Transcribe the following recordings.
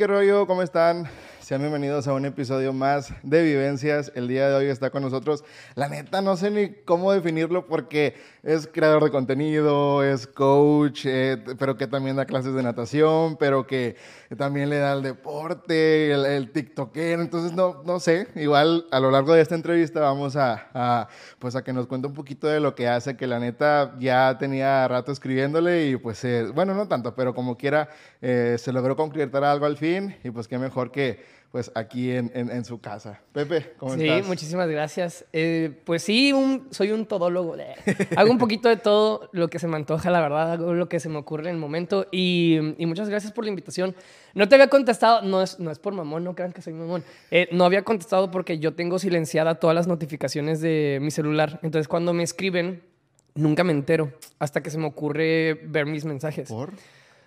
Qué rollo, ¿cómo están? Sean bienvenidos a un episodio más de Vivencias. El día de hoy está con nosotros. La neta, no sé ni cómo definirlo porque es creador de contenido, es coach, eh, pero que también da clases de natación, pero que también le da el deporte, el, el. Entonces, no, no sé. Igual a lo largo de esta entrevista vamos a, a, pues a que nos cuente un poquito de lo que hace, que la neta ya tenía rato escribiéndole y pues, eh, bueno, no tanto, pero como quiera, eh, se logró concretar algo al fin y pues qué mejor que pues aquí en, en, en, su casa. Pepe, ¿cómo sí, estás? Sí, muchísimas gracias. Eh, pues sí, un, soy un todólogo. Hago un poquito de todo lo que se me antoja, la verdad, hago lo que se me ocurre en el momento. Y, y muchas gracias por la invitación. No te había contestado, no es, no es por mamón, no crean que soy mamón. Eh, no había contestado porque yo tengo silenciada todas las notificaciones de mi celular. Entonces cuando me escriben, nunca me entero hasta que se me ocurre ver mis mensajes. ¿Por?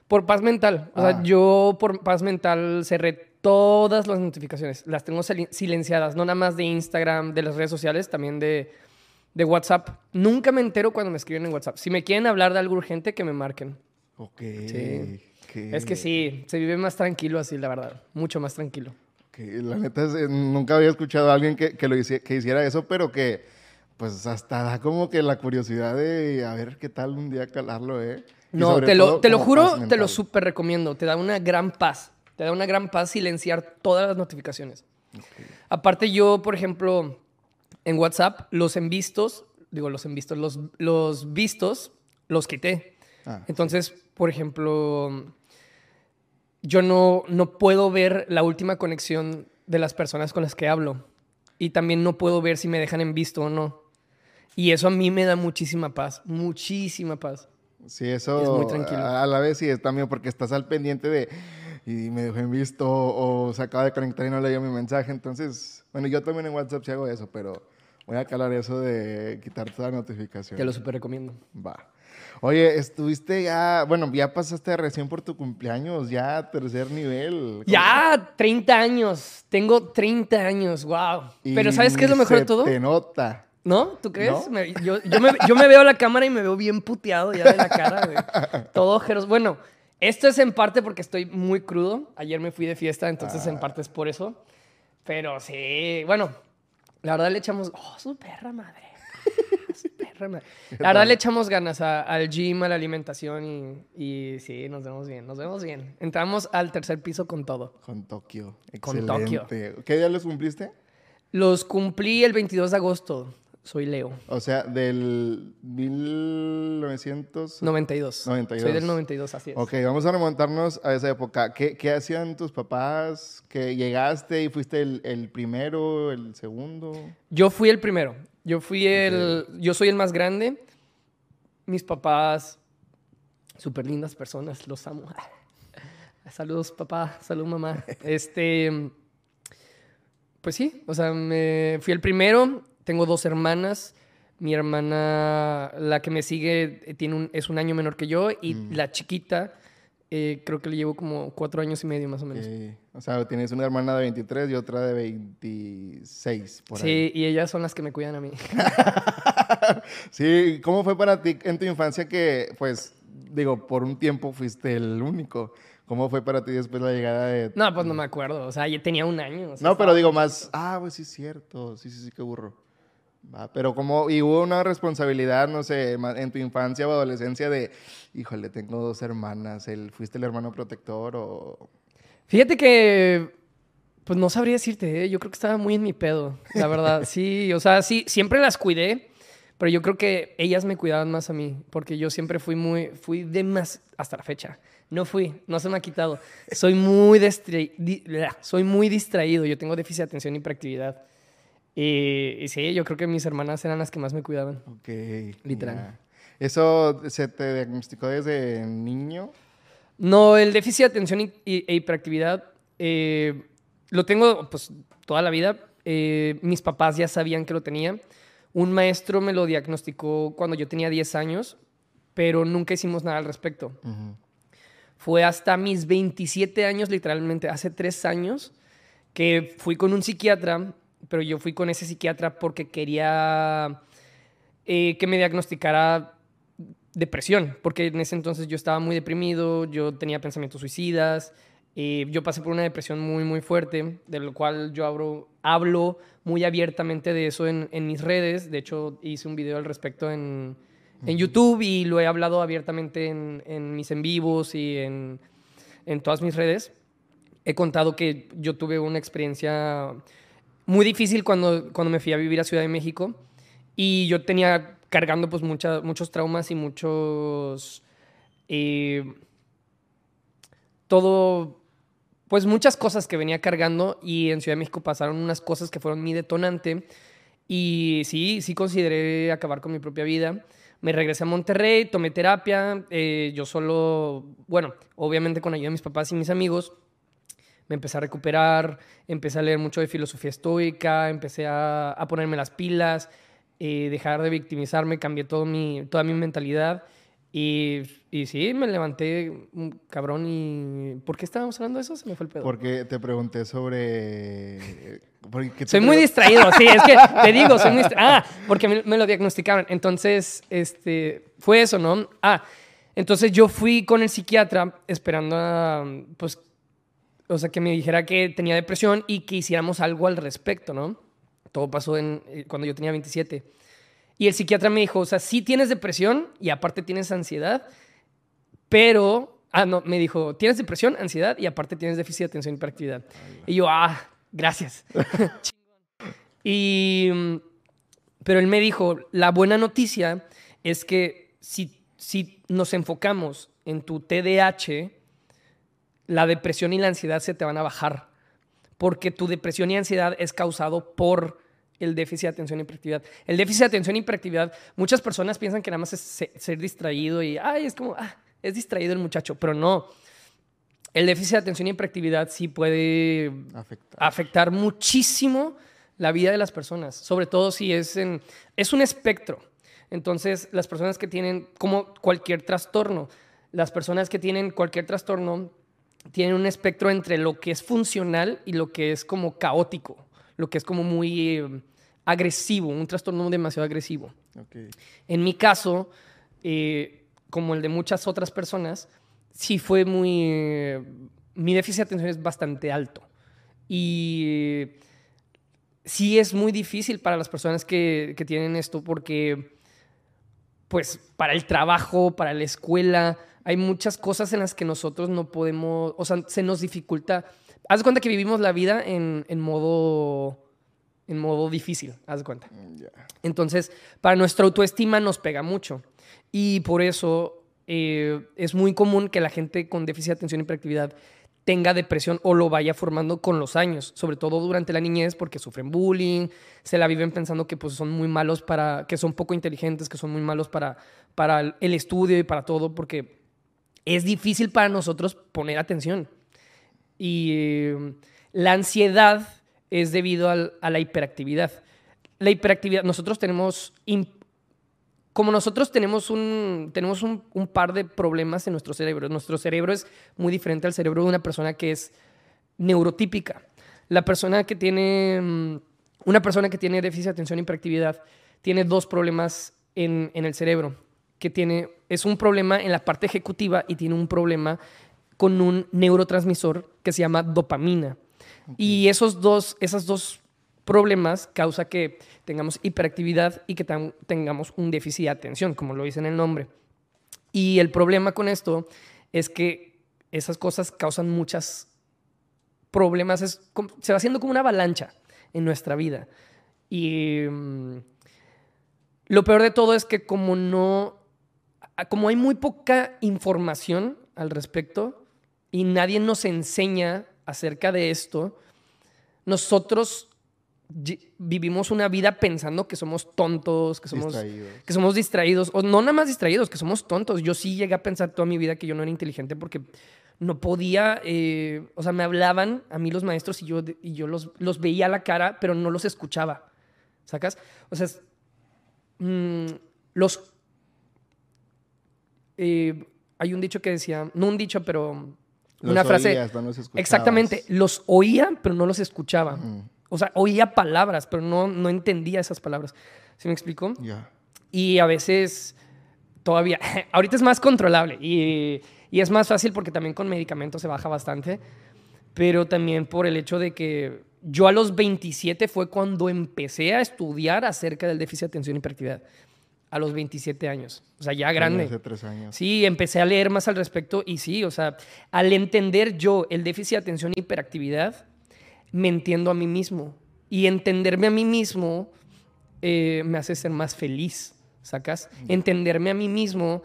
Por paz mental. O Ah. sea, yo por paz mental cerré todas las notificaciones. Las tengo sil- silenciadas, no nada más de Instagram, de las redes sociales, también de, de WhatsApp. Nunca me entero cuando me escriben en WhatsApp. Si me quieren hablar de algo urgente, que me marquen. Ok. Sí. ¿qué? Es que sí, se vive más tranquilo así, la verdad. Mucho más tranquilo. La neta, es- eh, nunca había escuchado a alguien que, que lo hici- que hiciera eso, pero que pues hasta da como que la curiosidad de a ver qué tal un día calarlo, ¿eh? Y No, te lo, todo te lo juro, te lo súper recomiendo. Te da una gran paz. Te da una gran paz silenciar todas las notificaciones. Aparte yo, por ejemplo, en WhatsApp, los envistos, digo los envistos, los, los vistos, los quité. Ah, Entonces, por ejemplo, yo no, no puedo ver la última conexión de las personas con las que hablo. Y también no puedo ver si me dejan en visto o no. Y eso a mí me da muchísima paz, muchísima paz. sí, eso es muy tranquilo. A la vez sí es también porque estás al pendiente de y me dejó en visto o se acaba de conectar y no leyó mi mensaje. Entonces, bueno, yo también en WhatsApp sí hago eso, pero voy a calar eso de quitar toda notificación. Te lo súper recomiendo. Va. Oye, estuviste ya, bueno, ya pasaste recién por tu cumpleaños, ya tercer nivel. ¿Cómo- Ya, 30 años. Tengo 30 años, wow. Y Pero ¿sabes qué es lo mejor de se todo? Te nota. ¿No? ¿Tú crees? ¿No? Me- yo, yo me, yo me veo a la cámara y me veo bien puteado ya de la cara, güey. Todo ojeros. Bueno, esto es en parte porque estoy muy crudo. Ayer me fui de fiesta, entonces Ah. en parte es por eso. Pero sí, bueno, la verdad le echamos... ¡Oh, su perra madre! Su perra madre. La verdad le echamos ganas a- al gym, a la alimentación y, y sí, nos vemos bien, nos vemos bien. Entramos al tercer piso con todo. Con Tokio. Con Excelente. ¿Qué día los cumpliste? Los cumplí el 22 de agosto. Soy Leo. O sea, del 1992. 92. 92. Soy del 92, así es. Ok, vamos a remontarnos a esa época. ¿Qué, qué hacían tus papás? ¿Que llegaste y fuiste el, el primero, el segundo? Yo fui el primero. Yo fui el. Yo soy el más grande. Mis papás, súper lindas personas, los amo. Saludos, papá. Salud, mamá. Este. Pues sí, o sea, me, fui el primero. Tengo dos hermanas. Mi hermana, la que me sigue, eh, tiene un, es un año menor que yo. Y la chiquita, eh, creo que le llevo como cuatro años y medio más o menos. Eh, o sea, tienes una hermana de 23 y otra de 26, por ahí. Sí, y ellas son las que me cuidan a mí. Sí, ¿cómo fue para ti en tu infancia que, pues, digo, por un tiempo fuiste el único? ¿Cómo fue para ti después la llegada de... No, pues no me acuerdo. O sea, ya tenía un año. o sea, No, pero digo más, ah, pues sí es cierto, sí, sí, sí, qué burro. Va, pero como, y hubo una responsabilidad, no sé, en tu infancia o adolescencia de, híjole, tengo dos hermanas, el, ¿fuiste el hermano protector o...? Fíjate que. Pues no sabría decirte, ¿eh? yo creo que estaba muy en mi pedo, la verdad. Sí, o sea, sí, siempre las cuidé, pero yo creo que ellas me cuidaban más a mí, porque yo siempre fui muy, fui de más, hasta la fecha. No fui, no se me ha quitado. Soy muy, soy muy distraído, yo tengo déficit de atención y hiperactividad. Y, y sí, yo creo que mis hermanas eran las que más me cuidaban. Ok. Literal. ¿Eso se te diagnosticó desde niño? No, el déficit de atención y, y- e hiperactividad eh, lo tengo pues toda la vida. Eh, mis papás ya sabían que lo tenía. Un maestro me lo diagnosticó cuando yo tenía 10 años, pero nunca hicimos nada al respecto. Fue hasta mis 27 años, literalmente, hace tres años, que fui con un psiquiatra, pero yo fui con ese psiquiatra porque quería eh, que me diagnosticara depresión, porque en ese entonces yo estaba muy deprimido, yo tenía pensamientos suicidas Y yo pasé por una depresión muy, muy fuerte, de lo cual yo hablo, hablo muy abiertamente de eso en, en mis redes. De hecho, hice un video al respecto en, en YouTube y lo he hablado abiertamente en, en mis en vivos y en, en todas mis redes. He contado que yo tuve una experiencia muy difícil cuando, cuando me fui a vivir a Ciudad de México. Y yo tenía cargando pues mucha, muchos traumas y muchos... eh, todo, pues muchas cosas que venía cargando. Y en Ciudad de México pasaron unas cosas que fueron mi detonante. Y sí, sí consideré acabar con mi propia vida. Me regresé a Monterrey, tomé terapia, eh, yo solo, bueno, obviamente con ayuda de mis papás y mis amigos, me empecé a recuperar, empecé a leer mucho de filosofía estoica, empecé a, a ponerme las pilas, eh, dejar de victimizarme, cambié todo mi, toda mi mentalidad. Y, y sí, me levanté cabrón y... ¿Por qué estábamos hablando de eso? Se me fue el pedo. Porque te pregunté sobre... porque Soy muy distraído, sí, es que te digo, soy muy distraído. Ah, porque me, me lo diagnosticaron. Entonces, este, fue eso, ¿no? Ah, entonces yo fui con el psiquiatra esperando a, pues, o sea, que me dijera que tenía depresión y que hiciéramos algo al respecto, ¿no? Todo pasó en, eh, cuando yo tenía 27. Y el psiquiatra me dijo, o sea, sí tienes depresión y aparte tienes ansiedad, pero, ah, no, me dijo, tienes depresión, ansiedad y aparte tienes déficit de atención y hiperactividad. Y yo, ah, gracias. y, pero él me dijo, la buena noticia es que si, si nos enfocamos en tu TDAH, la depresión y la ansiedad se te van a bajar. Porque tu depresión y ansiedad es causado por el déficit de atención y hiperactividad. El déficit de atención y hiperactividad, muchas personas piensan que nada más es se- ser distraído y, ay, es como, ah, es distraído el muchacho, pero no. El déficit de atención y hiperactividad sí puede Afecta. afectar muchísimo la vida de las personas, sobre todo si es en es un espectro. Entonces, las personas que tienen como cualquier trastorno, las personas que tienen cualquier trastorno tienen un espectro entre lo que es funcional y lo que es como caótico, lo que es como muy eh, agresivo, un trastorno demasiado agresivo. Ok. En mi caso, eh, como el de muchas otras personas, sí fue muy... eh, mi déficit de atención es bastante alto. Y sí es muy difícil para las personas que, que tienen esto porque, pues, para el trabajo, para la escuela, hay muchas cosas en las que nosotros no podemos, o sea, se nos dificulta. Haz de cuenta que vivimos la vida en, en modo... En modo difícil, haz de cuenta. Mm. Entonces, para nuestra autoestima nos pega mucho. Y por eso eh, es muy común que la gente con déficit de atención y hiperactividad tenga depresión o lo vaya formando con los años, sobre todo durante la niñez porque sufren bullying, se la viven pensando que pues son muy malos para, que son poco inteligentes, que son muy malos para, para el- estudio y para todo, porque es difícil para nosotros poner atención. Y eh, la ansiedad es debido a la hiperactividad. La hiperactividad, nosotros tenemos, como nosotros tenemos, un, tenemos un, un par de problemas en nuestro cerebro. Nuestro cerebro es muy diferente al cerebro de una persona que es neurotípica. La persona que tiene, mm, una persona que tiene déficit de atención e hiperactividad tiene dos problemas en, en el cerebro. Que tiene, es un problema en la parte ejecutiva y tiene un problema con un neurotransmisor que se llama dopamina. Y esos dos, esos dos problemas causa que tengamos hiperactividad y que tengamos un déficit de atención, como lo dice en el nombre. Y el problema con esto es que esas cosas causan muchas problemas, es se va haciendo como una avalancha en nuestra vida. Y mm, lo peor de todo es que como no, como hay muy poca información al respecto y nadie nos enseña acerca de esto, nosotros vivimos una vida pensando que somos tontos, que somos Distraídos. que somos distraídos, o no nada más distraídos, que somos tontos. Yo sí llegué a pensar toda mi vida que yo no era inteligente porque no podía, eh, o sea, me hablaban a mí los maestros y yo, y yo los, los veía a la cara, pero no los escuchaba, ¿sacas? O sea, mm, los... eh, hay un dicho que decía, no un dicho, pero una frase... no los. Exactamente, los oía, pero no los escuchaba. Ujú. O sea, oía palabras, pero no, no entendía esas palabras. ¿Sí me explico? Ya. Y a veces todavía, ahorita es más controlable y, Y es más fácil porque también con medicamentos se baja bastante, pero también por el hecho de que yo a los 27 fue cuando empecé a estudiar acerca del déficit de atención y hiperactividad. A los 27 años. O sea, ya grande. Hace tres años. Sí, empecé a leer más al respecto y sí, o sea, al entender yo el déficit de atención y hiperactividad, me entiendo a mí mismo. Y entenderme a mí mismo eh, me hace ser más feliz, ¿sacas? Entenderme a mí mismo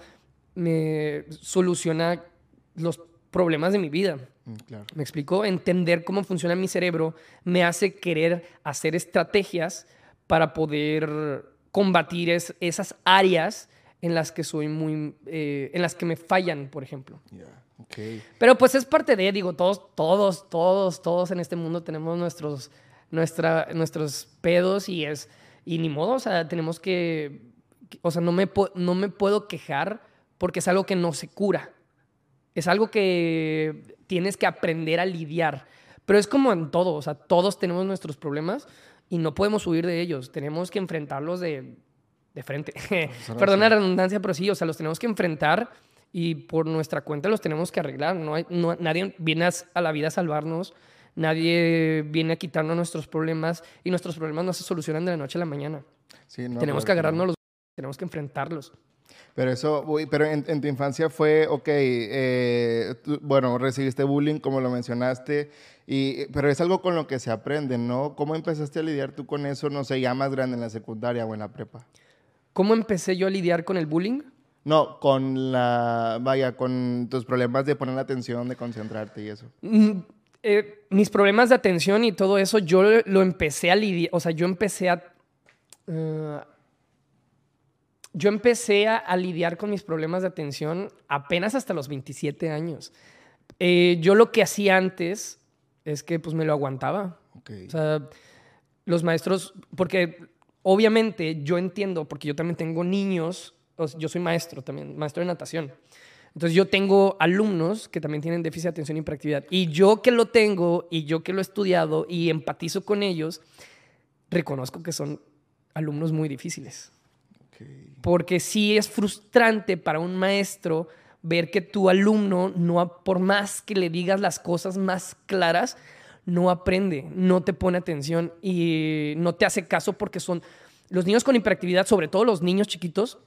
me soluciona los problemas de mi vida. Mm, Claro. ¿Me explico? Entender cómo funciona mi cerebro me hace querer hacer estrategias para poder combatir es- esas áreas en las que soy muy, eh, en las que me fallan, por ejemplo. Ya, ok. Pero pues es parte de, digo, todos, todos, todos, todos en este mundo tenemos nuestros, nuestra, nuestros pedos y es, y ni modo, o sea, tenemos que, o sea, no me, no me puedo quejar porque es algo que no se cura. Es algo que tienes que aprender a lidiar. Pero es como en todo, o sea, todos tenemos nuestros problemas y no podemos huir de ellos. Tenemos que enfrentarlos de, de frente. Así. la redundancia, pero sí, o sea, los tenemos que enfrentar y por nuestra cuenta los tenemos que arreglar. No hay, no- nadie viene a, a la vida a salvarnos, nadie viene a quitarnos nuestros problemas y nuestros problemas no se solucionan de la noche a la mañana. Sí, no, tenemos que agarrarnos los... Tenemos que enfrentarlos. Pero eso, pero en, en tu infancia fue, ok, eh, tú- bueno, recibiste bullying, como lo mencionaste, y, pero es algo con lo que se aprende, ¿no? ¿Cómo empezaste a lidiar tú con eso, no sé, ya más grande en la secundaria o en la prepa? ¿Cómo empecé yo a lidiar con el bullying? No, con la, vaya, con tus problemas de poner atención, de concentrarte y eso. Mm, eh, mis problemas de atención y todo eso, yo lo- lo empecé a lidiar, o sea, yo empecé a... eh, yo empecé a, a lidiar con mis problemas de atención apenas hasta los 27 años. Eh, yo lo que hacía antes es que pues me lo aguantaba. Ok. O sea, los maestros, porque obviamente yo entiendo, porque yo también tengo niños, yo soy maestro también, maestro de natación. Entonces yo tengo alumnos que también tienen déficit de atención y hiperactividad. Y yo que lo tengo y yo que lo he estudiado y empatizo con ellos, reconozco que son alumnos muy difíciles. Porque sí es frustrante para un maestro ver que tu alumno, no, por más que le digas las cosas más claras, no aprende, no te pone atención y no te hace caso porque son los niños con hiperactividad, sobre todo los niños chiquitos,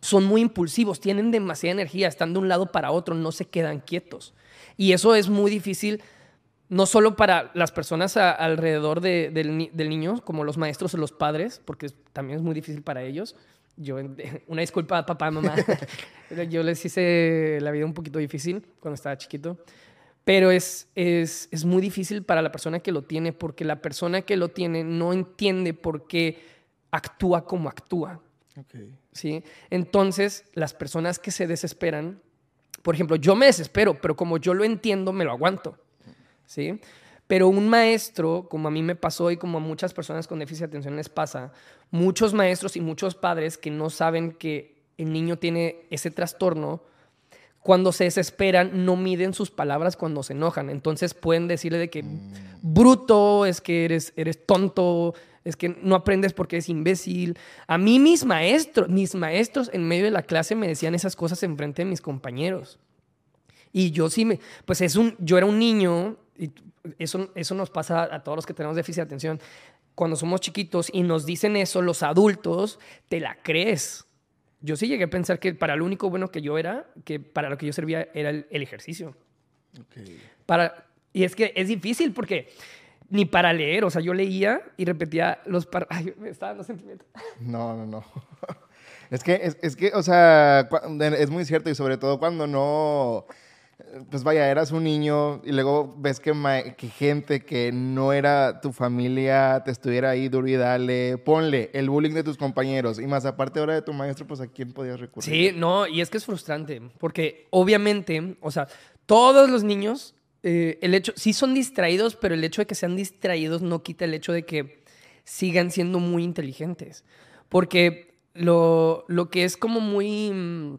son muy impulsivos, tienen demasiada energía, están de un lado para otro, no se quedan quietos. Y eso es muy difícil, no solo para las personas a- alrededor de- del, del niño, como los maestros o los padres, porque también es muy difícil para ellos. Yo, una disculpa, papá, mamá. Yo les hice la vida un poquito difícil cuando estaba chiquito. Pero es, es, es muy difícil para la persona que lo tiene, porque la persona que lo tiene no entiende por qué actúa como actúa. ¿sí? Entonces, las personas que se desesperan, por ejemplo, yo me desespero, pero como yo lo entiendo, me lo aguanto, ¿sí? Pero un maestro, como a mí me pasó y como a muchas personas con déficit de atención les pasa, muchos maestros y muchos padres que no saben que el niño tiene ese trastorno, cuando se desesperan, no miden sus palabras cuando se enojan. Entonces pueden decirle de que bruto, es que eres, eres tonto, es que no aprendes porque eres imbécil. A mí mis maestros, mis maestros en medio de la clase me decían esas cosas en frente de mis compañeros. Y yo sí me, pues es un, yo era un niño, y eso, eso nos pasa a todos los que tenemos déficit de atención. Cuando somos chiquitos y nos dicen eso los adultos, te la crees. Yo sí llegué a pensar que para lo único bueno que yo era, que para lo que yo servía era el, el ejercicio. Ok. Para, y es que es difícil porque ni para leer, o sea, yo leía y repetía los par... Ay, me estaba dando sentimiento. No, no, no. Es que, es, es que, o sea, es muy cierto y sobre todo cuando no, pues vaya, eras un niño y luego ves que, gente que no era tu familia te estuviera ahí duro y dale, ponle el bullying de tus compañeros y más aparte ahora de tu maestro, pues a quién podías recurrir. Sí, no, y es que es frustrante, porque obviamente, o sea, todos los niños, eh, el hecho, sí son distraídos, pero el hecho de que sean distraídos no quita el hecho de que sigan siendo muy inteligentes. Porque lo, lo que es como muy...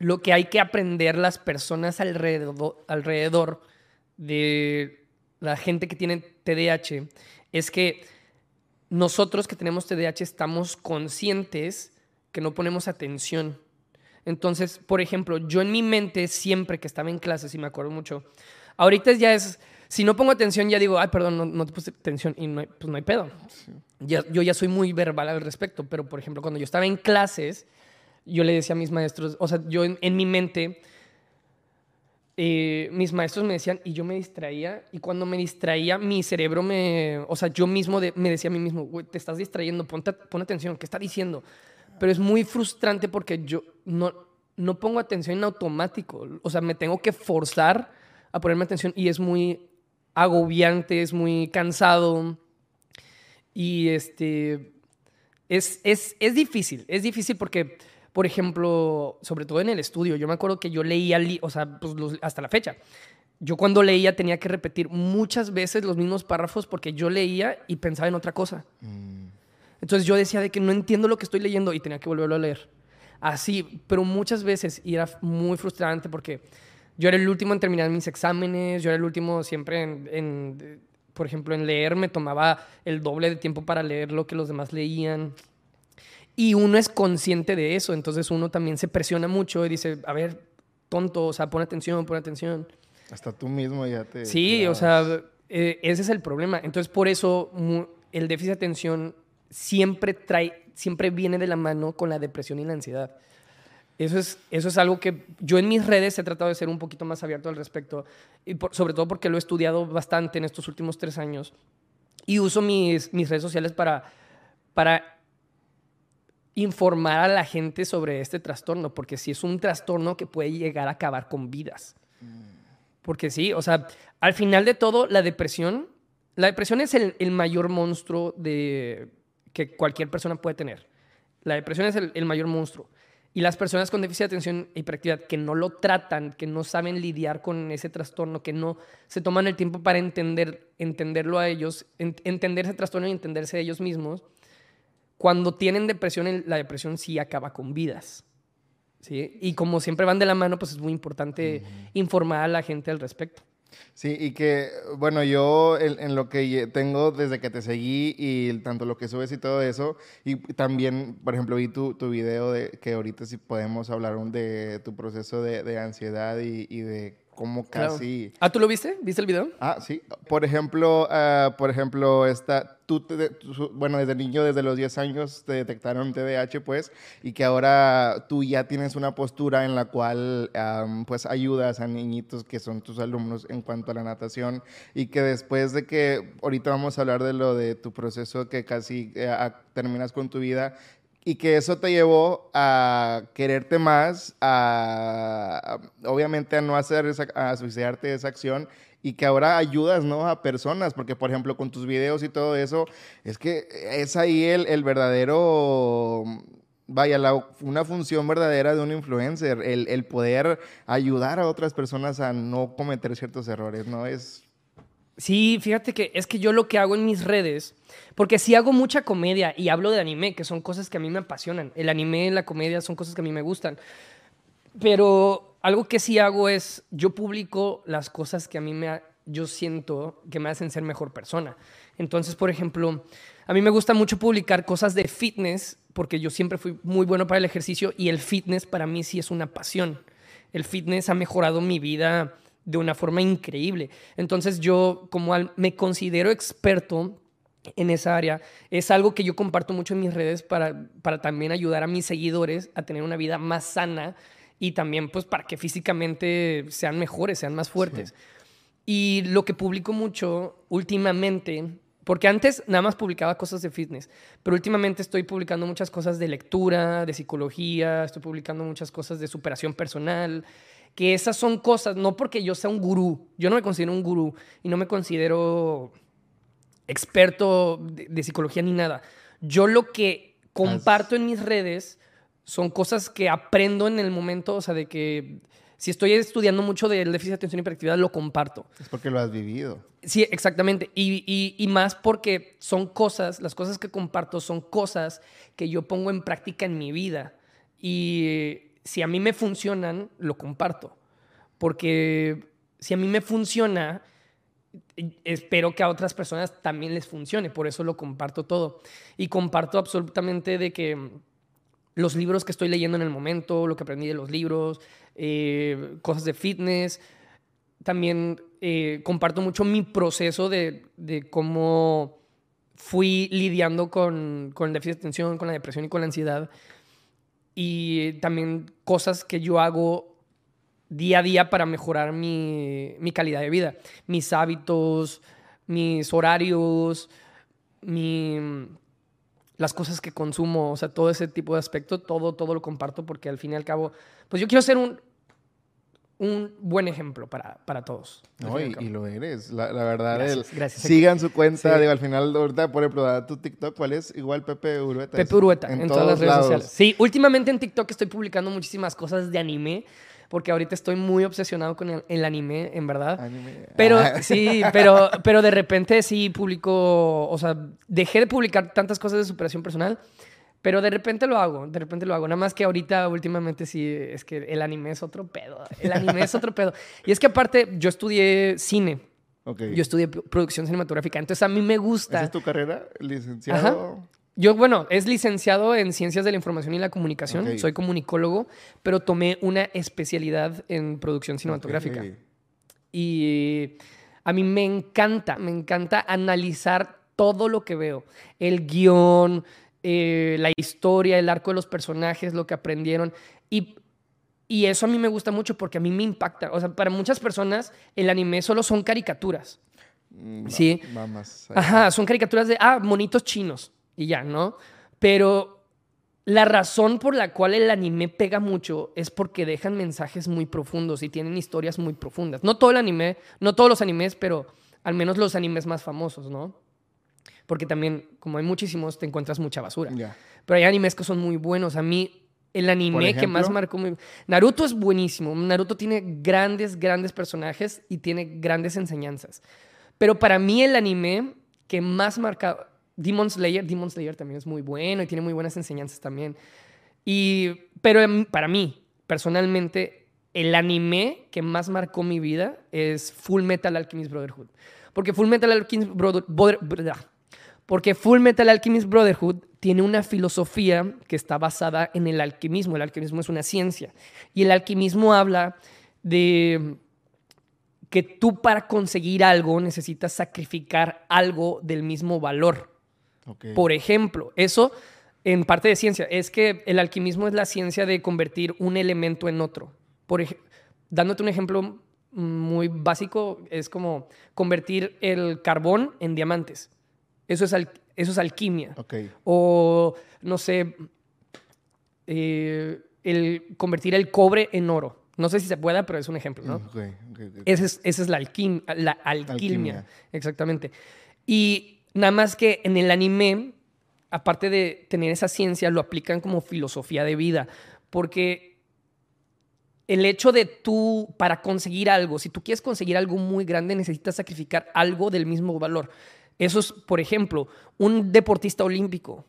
Lo que hay que aprender las personas alrededor, alrededor de la gente que tiene TDAH es que nosotros que tenemos TDAH estamos conscientes que no ponemos atención. Entonces, por ejemplo, yo en mi mente siempre que estaba en clases, y me acuerdo mucho, ahorita ya es, si no pongo atención ya digo, ay, perdón, no, no te puse atención y no hay, pues no hay pedo. Ya- yo ya soy muy verbal al respecto, pero por ejemplo, cuando yo estaba en clases, yo le decía a mis maestros, o sea, yo en, mi mente, eh, mis maestros me decían y yo me distraía y cuando me distraía mi cerebro me, o sea, yo mismo de- me decía a mí mismo, güey, te estás distrayendo, ponte, pon atención, ¿qué está diciendo? Pero es muy frustrante porque yo no, no pongo atención en automático, o sea, me tengo que forzar a ponerme atención y es muy agobiante, es muy cansado y este, es, es, es difícil, es difícil porque, por ejemplo, sobre todo en el estudio, yo me acuerdo que yo leía, o sea, pues, los- hasta la fecha, yo cuando leía tenía que repetir muchas veces los mismos párrafos porque yo leía y pensaba en otra cosa. Entonces yo decía de que no entiendo lo que estoy leyendo y tenía que volverlo a leer. Así, pero muchas veces y era muy frustrante porque yo era el último en terminar mis exámenes, yo era el último siempre en, en, por ejemplo, en leer, me tomaba el doble de tiempo para leer lo que los demás leían. Y uno es consciente de eso, entonces uno también se presiona mucho y dice, a ver, tonto, o sea, pon atención, pon atención. Hasta tú mismo ya te... Sí, o clavas. sea, eh, ese es el problema. Entonces, por eso el déficit de atención siempre trae, siempre viene de la mano con la depresión y la ansiedad. Eso es, eso es algo que yo en mis redes he tratado de ser un poquito más abierto al respecto, y por- sobre todo porque lo he estudiado bastante en estos últimos tres años y uso mis, mis redes sociales para, para informar a la gente sobre este trastorno, porque si es un trastorno que puede llegar a acabar con vidas. Porque sí, o sea, al final de todo, la depresión, la depresión es el, el mayor monstruo de, que cualquier persona puede tener. La depresión es el, el mayor monstruo. Y las personas con déficit de atención e hiperactividad que no lo tratan, que no saben lidiar con ese trastorno, que no se toman el tiempo para entender, entenderlo a ellos, en- entender ese trastorno y entenderse a ellos mismos, cuando tienen depresión, la depresión sí acaba con vidas. ¿sí? Y como siempre van de la mano, pues es muy importante informar a la gente al respecto. Sí, y que, bueno, yo en, en lo que tengo desde que te seguí y tanto lo que subes y todo eso, y también, por ejemplo, vi tu, tu video de que ahorita sí podemos hablar un- de tu proceso de, de ansiedad y, y de Claro. casi... Ah, ¿tú lo viste? ¿Viste el video? Ah, sí. Por ejemplo, ah, por ejemplo, esta, tú, te- tú- bueno, desde niño, desde los 10 años, te detectaron TDAH, pues, y que ahora tú ya tienes una postura en la cual, am, pues, ayudas a niñitos que son tus alumnos en cuanto a la natación, y que después de que, ahorita vamos a hablar de lo de tu proceso que casi eh, terminas con tu vida, y que eso te llevó a quererte más, a, obviamente a no hacer esa, a suicidarte esa acción y que ahora ayudas, ¿no? A personas, porque por ejemplo con tus videos y todo eso, es que es ahí el, el verdadero, vaya, la- una función verdadera de un influencer, el, el poder ayudar a otras personas a no cometer ciertos errores, ¿no? Es... Sí, fíjate que es que yo lo que hago en mis redes, porque sí hago mucha comedia y hablo de anime, que son cosas que a mí me apasionan. El anime la comedia son cosas que a mí me gustan. Pero algo que sí hago es, yo publico las cosas que a mí me, yo siento que me hacen ser mejor persona. Entonces, por ejemplo, a mí me gusta mucho publicar cosas de fitness, porque yo siempre fui muy bueno para el ejercicio y el fitness para mí sí es una pasión. El fitness ha mejorado mi vida de una forma increíble. Entonces yo como al- me considero experto en esa área, es algo que yo comparto mucho en mis redes para, para también ayudar a mis seguidores a tener una vida más sana y también pues para que físicamente sean mejores, sean más fuertes. Y lo que publico mucho últimamente, porque antes nada más publicaba cosas de fitness, pero últimamente estoy publicando muchas cosas de lectura, de psicología, estoy publicando muchas cosas de superación personal, que esas son cosas, no porque yo sea un gurú, yo no me considero un gurú y no me considero experto de, de psicología ni nada. Yo lo que comparto en mis redes son cosas que aprendo en el momento, o sea, de que si estoy estudiando mucho del déficit de atención y hiperactividad, lo comparto. Es porque lo has vivido. Sí, exactamente. Y, y- y más porque son cosas, las cosas que comparto son cosas que yo pongo en práctica en mi vida. Y si a mí me funcionan, lo comparto. Porque si a mí me funciona, espero que a otras personas también les funcione. Por eso lo comparto todo. Y comparto absolutamente de que los libros que estoy leyendo en el momento, lo que aprendí de los libros, eh, cosas de fitness. También eh, comparto mucho mi proceso de, de cómo fui lidiando con, con el déficit de atención, con la depresión y con la ansiedad. Y también cosas que yo hago día a día para mejorar mi, mi calidad de vida, mis hábitos, mis horarios, mi, las cosas que consumo, o sea, todo ese tipo de aspecto, todo, todo lo comparto porque al fin y al cabo, pues yo quiero ser un, un buen ejemplo para, para todos. No, y lo eres. La, la verdad, Gracias, el- gracias. sigan su cuenta. Sí. Digo, al final, ahorita, por ejemplo, tu TikTok, ¿cuál es? Igual Pepe Urueta. Pepe Urueta, en, todas las redes lados. sociales. Sí, últimamente en TikTok estoy publicando muchísimas cosas de anime, porque ahorita estoy muy obsesionado con el, el anime, en verdad. Anime. Pero Ah. sí, pero, pero de repente sí publico, o sea, dejé de publicar tantas cosas de superación personal, pero de repente lo hago, de repente lo hago. Nada más que ahorita, últimamente sí, es que el anime es otro pedo. El anime es otro pedo. Y es que aparte, yo estudié cine, yo estudié producción cinematográfica, entonces a mí me ¿Esa gusta. es tu carrera? ¿Licenciado? Yo, bueno, es licenciado en Ciencias de la Información y la Comunicación, soy comunicólogo, pero tomé una especialidad en producción cinematográfica. Y a mí me encanta, me encanta analizar todo lo que veo. El guion, eh, la historia, el arco de los personajes, lo que aprendieron. Y, y eso a mí me gusta mucho porque a mí me impacta. O sea, para muchas personas el anime solo son caricaturas. Mm, Sí. Allá. Ajá, son caricaturas de, ah, monitos chinos y ya, ¿no? Pero la razón por la cual el anime pega mucho es porque dejan mensajes muy profundos y tienen historias muy profundas. No todo el anime, no todos los animes, pero al menos los animes más famosos, ¿no? Porque también, como hay muchísimos, te encuentras mucha basura. Ya. Pero hay animes que son muy buenos. A mí, el anime que más ejemplo? marcó muy... Naruto es buenísimo. Naruto tiene grandes, grandes personajes y tiene grandes enseñanzas. Pero para mí el anime que más marca... Demon Slayer, Demon Slayer también es muy bueno y tiene muy buenas enseñanzas también. Y, pero em, para mí, personalmente, el anime que más marcó mi vida es Full Metal Alchemist Brotherhood. Porque Full Metal Alchemist Brother- Brother- Brother- porque Full Metal Alchemist Brotherhood tiene una filosofía que está basada en el alquimismo. El alquimismo es una ciencia. Y el alquimismo habla de que tú para conseguir algo necesitas sacrificar algo del mismo valor. Por ejemplo, eso en parte de ciencia, es que el alquimismo es la ciencia de convertir un elemento en otro. Por dándote un ejemplo muy básico, es como convertir el carbón en diamantes. Eso es, al- eso es alquimia. O, no sé, eh, el convertir el cobre en oro. No sé si se pueda, pero es un ejemplo, ¿no? Ok. Esa es, esa es la, alquim- la alquimia. Alquimia. Exactamente. Y nada más que en el anime, aparte de tener esa ciencia, lo aplican como filosofía de vida. Porque el hecho de tú, para conseguir algo, si tú quieres conseguir algo muy grande, necesitas sacrificar algo del mismo valor. Eso es, por ejemplo, un deportista olímpico.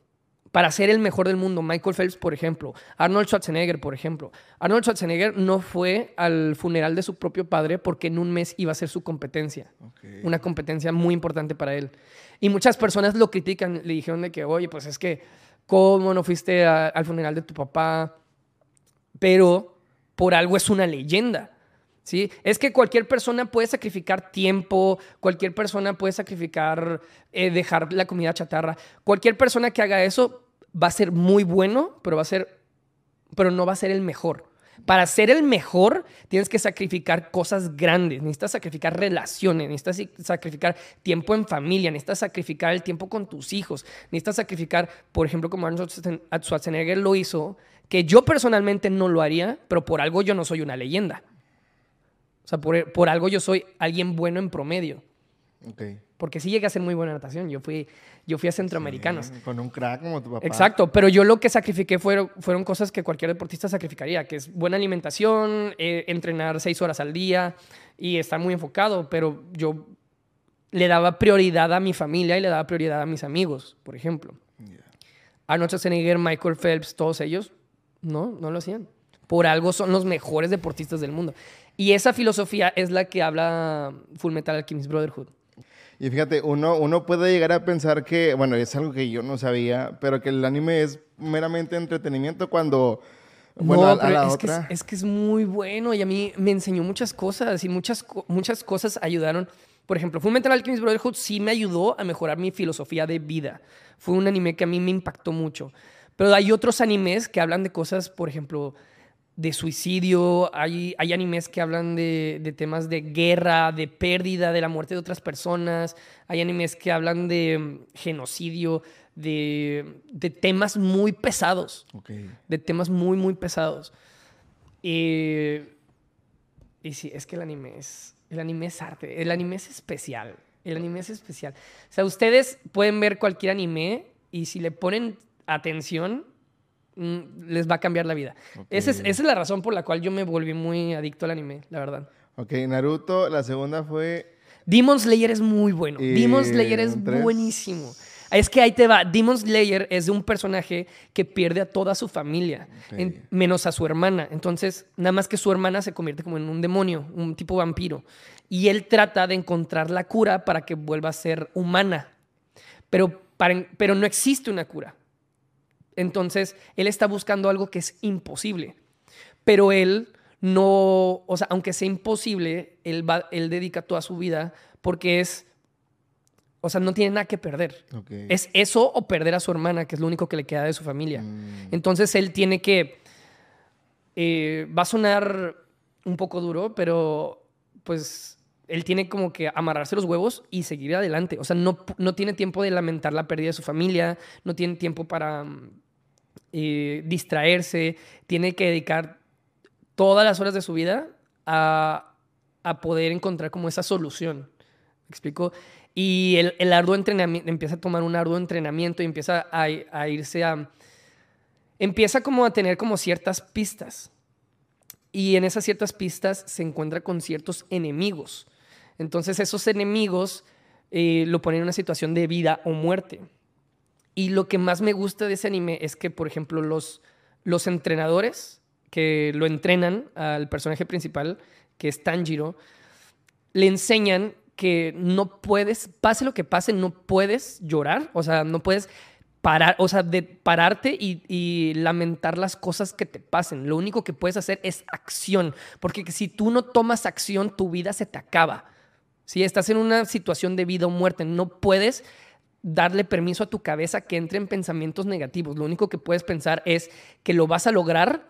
Para ser el mejor del mundo, Michael Phelps, por ejemplo, Arnold Schwarzenegger, por ejemplo. Arnold Schwarzenegger no fue al funeral de su propio padre porque en un mes iba a ser su competencia una competencia muy importante para él. Y muchas personas lo critican, le dijeron de que, oye, pues es que, ¿cómo no fuiste a- al funeral de tu papá? Pero por algo es una leyenda. ¿Sí? Es que cualquier persona puede sacrificar tiempo, cualquier persona puede sacrificar eh, dejar la comida chatarra. Cualquier persona que haga eso va a ser muy bueno, pero va a ser pero no va a ser el mejor. Para ser el mejor, tienes que sacrificar cosas grandes. Necesitas sacrificar relaciones, necesitas si- sacrificar tiempo en familia, necesitas sacrificar el tiempo con tus hijos, necesitas sacrificar, por ejemplo, como Arnold Schwarzen- Schwarzenegger lo hizo, que yo personalmente no lo haría, pero por algo yo no soy una leyenda. O sea, por, por algo yo soy alguien bueno en promedio. Ok. Porque sí llegué a ser muy buena en natación. Yo fui, yo fui a centroamericanos. Sí, Con un crack como tu papá. Exacto, pero yo lo que sacrifiqué fueron, fueron cosas que cualquier deportista sacrificaría, que es buena alimentación, eh, entrenar seis horas al día y estar muy enfocado, pero yo le daba prioridad a mi familia y le daba prioridad a mis amigos, por ejemplo. Ya. Arnold Schwarzenegger, Michael Phelps, todos ellos, no, no lo hacían. Por algo son los mejores deportistas del mundo. Y esa filosofía es la que habla Full Metal Alchemist Brotherhood. Y fíjate, uno, uno puede llegar a pensar que, bueno, es algo que yo no sabía, pero que el anime es meramente entretenimiento cuando... Bueno, no, a, a pero la es, otra... Que es, es que es muy bueno y a mí me enseñó muchas cosas y muchas, muchas cosas ayudaron. Por ejemplo, Fullmetal Alchemist Brotherhood sí me ayudó a mejorar mi filosofía de vida. Fue un anime que a mí me impactó mucho. Pero hay otros animes que hablan de cosas, por ejemplo, de suicidio. Hay, hay animes que hablan de, de temas de guerra, de pérdida, de la muerte de otras personas. Hay animes que hablan de mm, genocidio, de, de temas muy pesados de temas muy, muy pesados. Y, y sí, es que el anime es, el anime es arte, el anime es especial, el anime es especial. O sea, ustedes pueden ver cualquier anime y si le ponen atención, les va a cambiar la vida. Esa, es, esa es la razón por la cual yo me volví muy adicto al anime, la verdad. Ok, Naruto, la segunda fue... Demon Slayer es muy bueno. Y Demon Slayer es tres. buenísimo. Es que ahí te va. Demon Slayer es de un personaje que pierde a toda su familia, en- menos a su hermana. Entonces, nada más que su hermana se convierte como en un demonio, un tipo vampiro. Y él trata de encontrar la cura para que vuelva a ser humana. Pero, para- pero no existe una cura. Entonces, él está buscando algo que es imposible. Pero él no, o sea, aunque sea imposible, él, va, él dedica toda su vida porque es, o sea, no tiene nada que perder. Es eso o perder a su hermana, que es lo único que le queda de su familia. Mm, Entonces él tiene que, eh, va a sonar un poco duro, pero pues él tiene como que amarrarse los huevos y seguir adelante. O sea, no, no tiene tiempo de lamentar la pérdida de su familia, no tiene tiempo para mm, eh, distraerse, tiene que dedicar todas las horas de su vida a, a poder encontrar como esa solución. ¿Me explico? Y el, el arduo entrenamiento, empieza a tomar un arduo entrenamiento y empieza a, a irse a... Empieza como a tener como ciertas pistas. Y en esas ciertas pistas se encuentra con ciertos enemigos. Entonces esos enemigos eh, lo ponen en una situación de vida o muerte. Y lo que más me gusta de ese anime es que, por ejemplo, los, los entrenadores que lo entrenan al personaje principal, que es Tanjiro, le enseñan que no puedes, pase lo que pase, no puedes llorar, o sea, no puedes parar, o sea, de pararte y, y lamentar las cosas que te pasen. Lo único que puedes hacer es acción, porque si tú no tomas acción, tu vida se te acaba. Si estás en una situación de vida o muerte, no puedes darle permiso a tu cabeza que entre en pensamientos negativos. Lo único que puedes pensar es que lo vas a lograr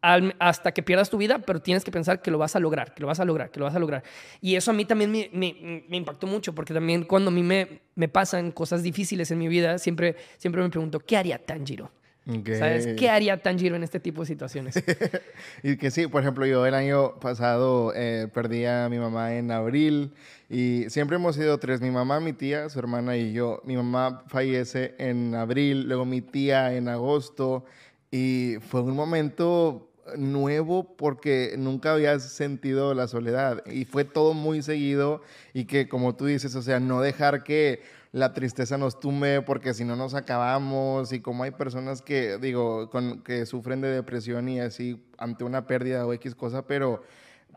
hasta que pierdas tu vida, pero tienes que pensar que lo vas a lograr, que lo vas a lograr, que lo vas a lograr. Y eso a mí también me, impactó mucho, porque también cuando a mí me, me pasan cosas difíciles en mi vida, siempre, siempre me pregunto, ¿qué haría Tanjiro? Ok. ¿Sabes? ¿Qué haría Tanjiro en este tipo de situaciones? Y que sí, por ejemplo, yo el año pasado eh, perdí a mi mamá en abril y siempre hemos sido tres, mi mamá, mi tía, su hermana y yo. Mi mamá fallece en abril, luego mi tía en agosto y fue un momento nuevo porque nunca había sentido la soledad y fue todo muy seguido y que como tú dices, o sea, no dejar que la tristeza nos tumbe porque si no nos acabamos y como hay personas que, digo, con, que sufren de depresión y así ante una pérdida o X cosa, pero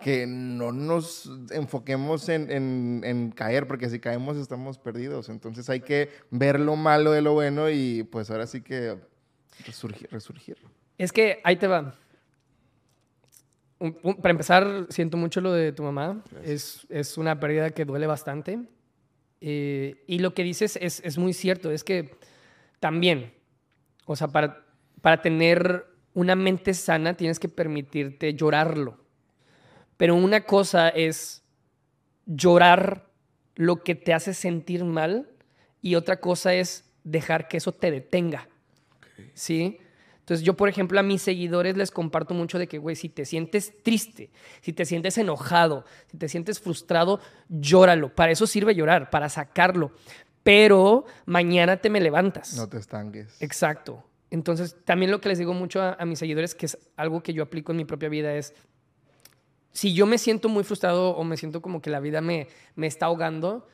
que no nos enfoquemos en, en- en caer, porque si caemos estamos perdidos. Entonces hay que ver lo malo de lo bueno y pues ahora sí que resurgir. resurgir. Es que ahí te va. Un- un- para empezar, siento mucho lo de tu mamá. Es, es una pérdida que duele bastante. Eh, y lo que dices es, es muy cierto. Es que también, o sea, para, para tener una mente sana tienes que permitirte llorarlo. Pero una cosa es llorar lo que te hace sentir mal y otra cosa es dejar que eso te detenga. ¿sí? Entonces yo, por ejemplo, a mis seguidores les comparto mucho de que, güey, si te sientes triste, si te sientes enojado, si te sientes frustrado, llóralo. Para eso sirve llorar, para sacarlo. Pero mañana te me levantas. No te estanques. Exacto. Entonces, también lo que les digo mucho a, a mis seguidores, que es algo que yo aplico en mi propia vida, es, si yo me siento muy frustrado o me siento como que la vida me, me está ahogando,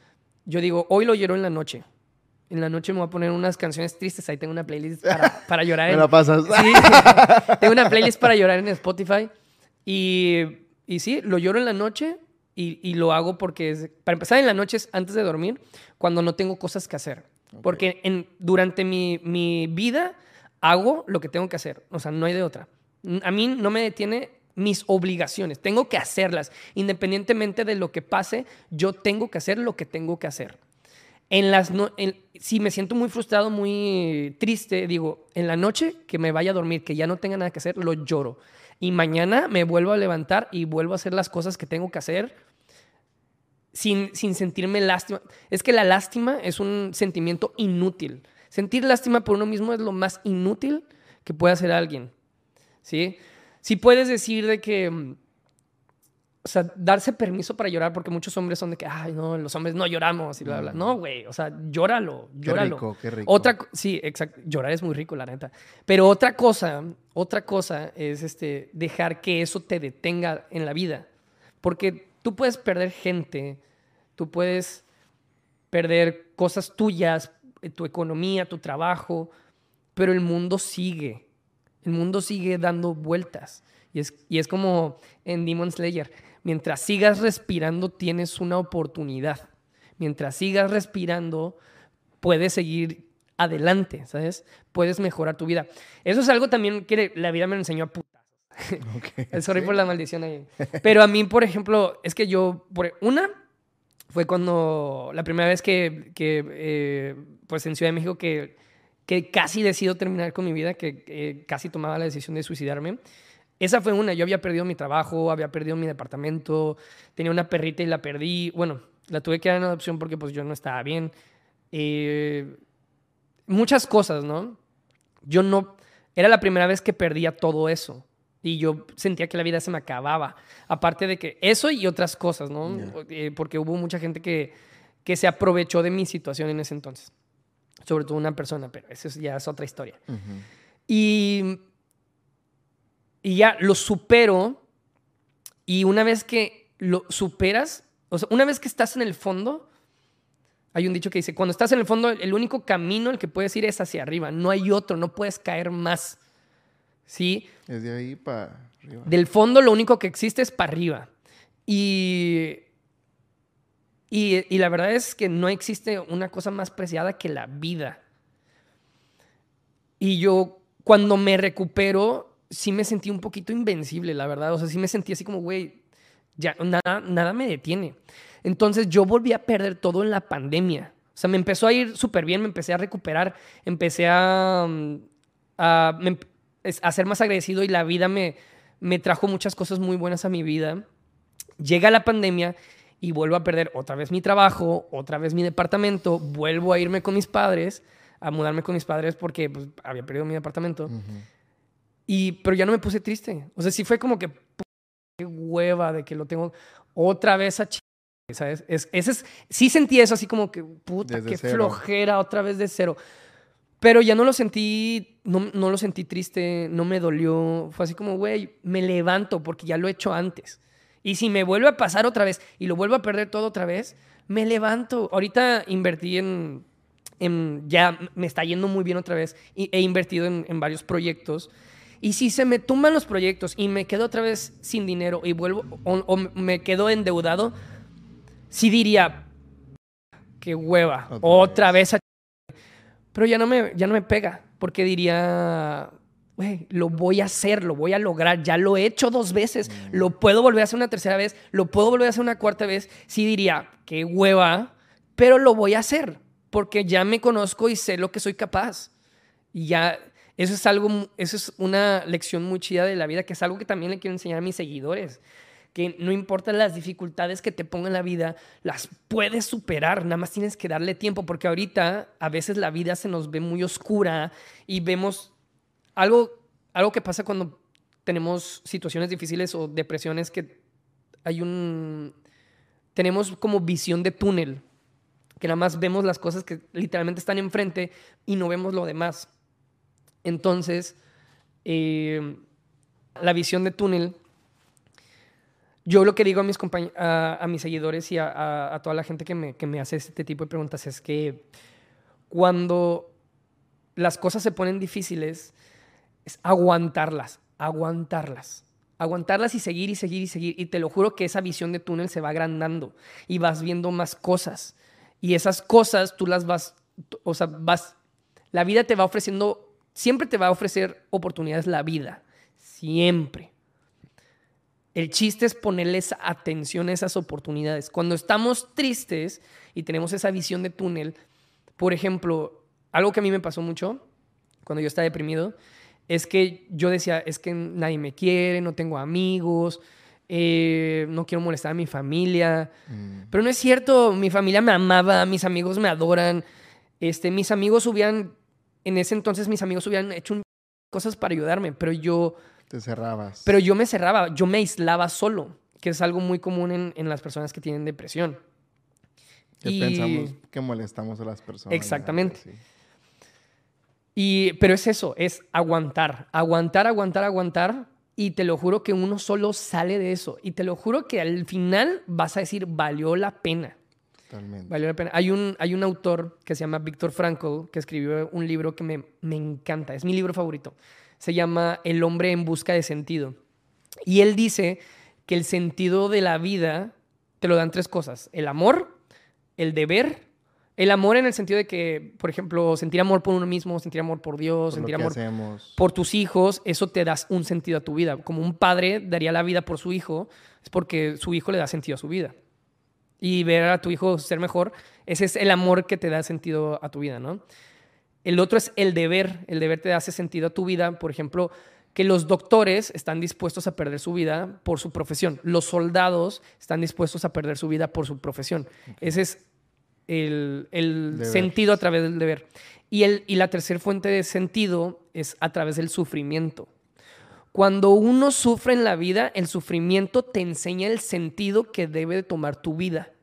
yo digo, hoy lo lloro en la noche. En la noche me voy a poner unas canciones tristes, ahí tengo una playlist para, para llorar. Me en- la pasas. Sí, tengo una playlist para llorar en Spotify. Y, y sí, lo lloro en la noche Y, y lo hago porque, es, para empezar, en las noches antes de dormir, cuando no tengo cosas que hacer. Porque en, durante mi, mi vida hago lo que tengo que hacer. O sea, no hay de otra. A mí no me detiene mis obligaciones. Tengo que hacerlas. Independientemente de lo que pase, yo tengo que hacer lo que tengo que hacer. En las no, en- si me siento muy frustrado, muy triste, digo, en la noche que me vaya a dormir, que ya no tenga nada que hacer, lo lloro. Y mañana me vuelvo a levantar y vuelvo a hacer las cosas que tengo que hacer sin, sin sentirme lástima. Es que la lástima es un sentimiento inútil. Sentir lástima por uno mismo es lo más inútil que puede hacer alguien. ¿Sí? Si puedes decir de que. Mm, O sea, darse permiso para llorar, porque muchos hombres son de que, ay, no, los hombres no lloramos y bla, bla. No, güey, o sea, llóralo, Qué llóralo. rico, qué rico. Otra, sí, exacto. Llorar es muy rico, la neta. Pero otra cosa, otra cosa es este, dejar que eso te detenga en la vida. Porque tú puedes perder gente, tú puedes perder cosas tuyas, tu economía, tu trabajo, pero el mundo sigue. El mundo sigue dando vueltas. Y es, y es como en Demon Slayer. Mientras sigas respirando, tienes una oportunidad. Mientras sigas respirando, puedes seguir adelante, ¿sabes? Puedes mejorar tu vida. Eso es algo también que la vida me enseñó a putas. Ok, Sorry sí. por la maldición ahí. Pero a mí, por ejemplo, es que yo, por, una, fue cuando la primera vez que, que, eh, pues en Ciudad de México, que, que casi decido terminar con mi vida, que eh, casi tomaba la decisión de suicidarme. Esa fue una. Yo había perdido mi trabajo, había perdido mi departamento, tenía una perrita y la perdí. Bueno, la tuve que dar en adopción porque pues yo no estaba bien. Eh, muchas cosas, ¿no? Yo no... Era la primera vez que perdía todo eso. Y yo sentía que la vida se me acababa. Aparte de que eso y otras cosas, ¿no? Ya. Eh, porque hubo mucha gente que, que se aprovechó de mi situación en ese entonces. Sobre todo una persona, pero eso es- ya es otra historia. Ujú. Y, y ya lo supero. Y una vez que lo superas, o sea, una vez que estás en el fondo, hay un dicho que dice, cuando estás en el fondo, el único camino el que puedes ir es hacia arriba. No hay otro, no puedes caer más. ¿Sí? Es de ahí para arriba. Del fondo lo único que existe es para arriba. Y, y, y la verdad es que no existe una cosa más preciada que la vida. Y yo cuando me recupero, sí me sentí un poquito invencible, la verdad. O sea, sí me sentí así como, güey, ya nada, nada me detiene. Entonces yo volví a perder todo en la pandemia. O sea, me empezó a ir súper bien, me empecé a recuperar, empecé a, mm, a, ser más agradecido y la vida me, me trajo muchas cosas muy buenas a mi vida. Llega la pandemia y vuelvo a perder otra vez mi trabajo, otra vez mi departamento, vuelvo a irme con mis padres, a mudarme con mis padres porque pues, había perdido mi departamento. Y, pero ya no me puse triste. O sea, sí fue como que, "Pu- qué hueva de que lo tengo otra vez a ch... ¿Sabes? Es, ese es, sí sentí eso así como que, puta, Desde qué cero. flojera, otra vez de cero. Pero ya no lo sentí, no, no lo sentí triste, no me dolió. Fue así como, güey, me levanto porque ya lo he hecho antes. Y si me vuelve a pasar otra vez y lo vuelvo a perder todo otra vez, me levanto. Ahorita invertí en, en- ya me está yendo muy bien otra vez y he invertido en, en varios proyectos. Y si se me tumban los proyectos y me quedo otra vez sin dinero y vuelvo o, o me quedo endeudado, sí diría, qué hueva, Otra otra, vez. a Pero ya no me, ya no me pega, porque diría, güey, lo voy a hacer, lo voy a lograr, ya lo he hecho dos veces, lo puedo volver a hacer una tercera vez, lo puedo volver a hacer una cuarta vez. Sí diría, qué hueva, pero lo voy a hacer, porque ya me conozco y sé lo que soy capaz. Y ya, eso es algo, eso es una lección muy chida de la vida, que es algo que también le quiero enseñar a mis seguidores. Que no importa las dificultades que te ponga en la vida, las puedes superar, nada más tienes que darle tiempo, porque ahorita a veces la vida se nos ve muy oscura y vemos algo, algo que pasa cuando tenemos situaciones difíciles o depresiones que hay un... Tenemos como visión de túnel, que nada más vemos las cosas que literalmente están enfrente y no vemos lo demás. Entonces, eh, la visión de túnel, yo lo que digo a mis, a, a mis seguidores y a, a- a toda la gente que me, que me hace este tipo de preguntas es que cuando las cosas se ponen difíciles, es aguantarlas, aguantarlas, Aguantarlas y seguir y seguir y seguir. Y te lo juro que esa visión de túnel se va agrandando y vas viendo más cosas. Y esas cosas tú las vas, o sea, vas, la vida te va ofreciendo, siempre te va a ofrecer oportunidades la vida. Siempre. El chiste es ponerles atención a esas oportunidades. Cuando estamos tristes y tenemos esa visión de túnel, por ejemplo, algo que a mí me pasó mucho cuando yo estaba deprimido, es que yo decía, es que nadie me quiere, no tengo amigos, eh, no quiero molestar a mi familia. Mm. Pero no es cierto, mi familia me amaba, mis amigos me adoran. Este, mis amigos hubieran, en ese entonces mis amigos hubieran hecho cosas para ayudarme, pero yo... Te cerrabas. Pero yo me cerraba, yo me aislaba solo, que es algo muy común en, en las personas que tienen depresión. Que pensamos que molestamos a las personas. Exactamente. Y, pero es eso, es aguantar, aguantar, aguantar, aguantar. Y te lo juro que uno solo sale de eso. Y te lo juro que al final vas a decir, valió la pena. Totalmente. Valió la pena. Hay un, hay un autor que se llama Víctor Frankl que escribió un libro que me, me encanta. Es mi libro favorito. Se llama El hombre en busca de sentido. Y él dice que el sentido de la vida te lo dan tres cosas. El amor, el deber el amor en el sentido de que, por ejemplo, sentir amor por uno mismo, sentir amor por Dios, sentir amor por tus hijos, eso te da un sentido a tu vida. Como un padre daría la vida por su hijo, es porque su hijo le da sentido a su vida. Y ver a tu hijo ser mejor, ese es el amor que te da sentido a tu vida, ¿no? El otro es el deber. El deber te hace sentido a tu vida. Por ejemplo, que los doctores están dispuestos a perder su vida por su profesión. Los soldados están dispuestos a perder su vida por su profesión. Ese es el, sentido a través del deber. Y, el, y la tercera fuente de sentido es a través del sufrimiento. Cuando uno sufre en la vida, el sufrimiento te enseña el sentido que debe de tomar tu vida.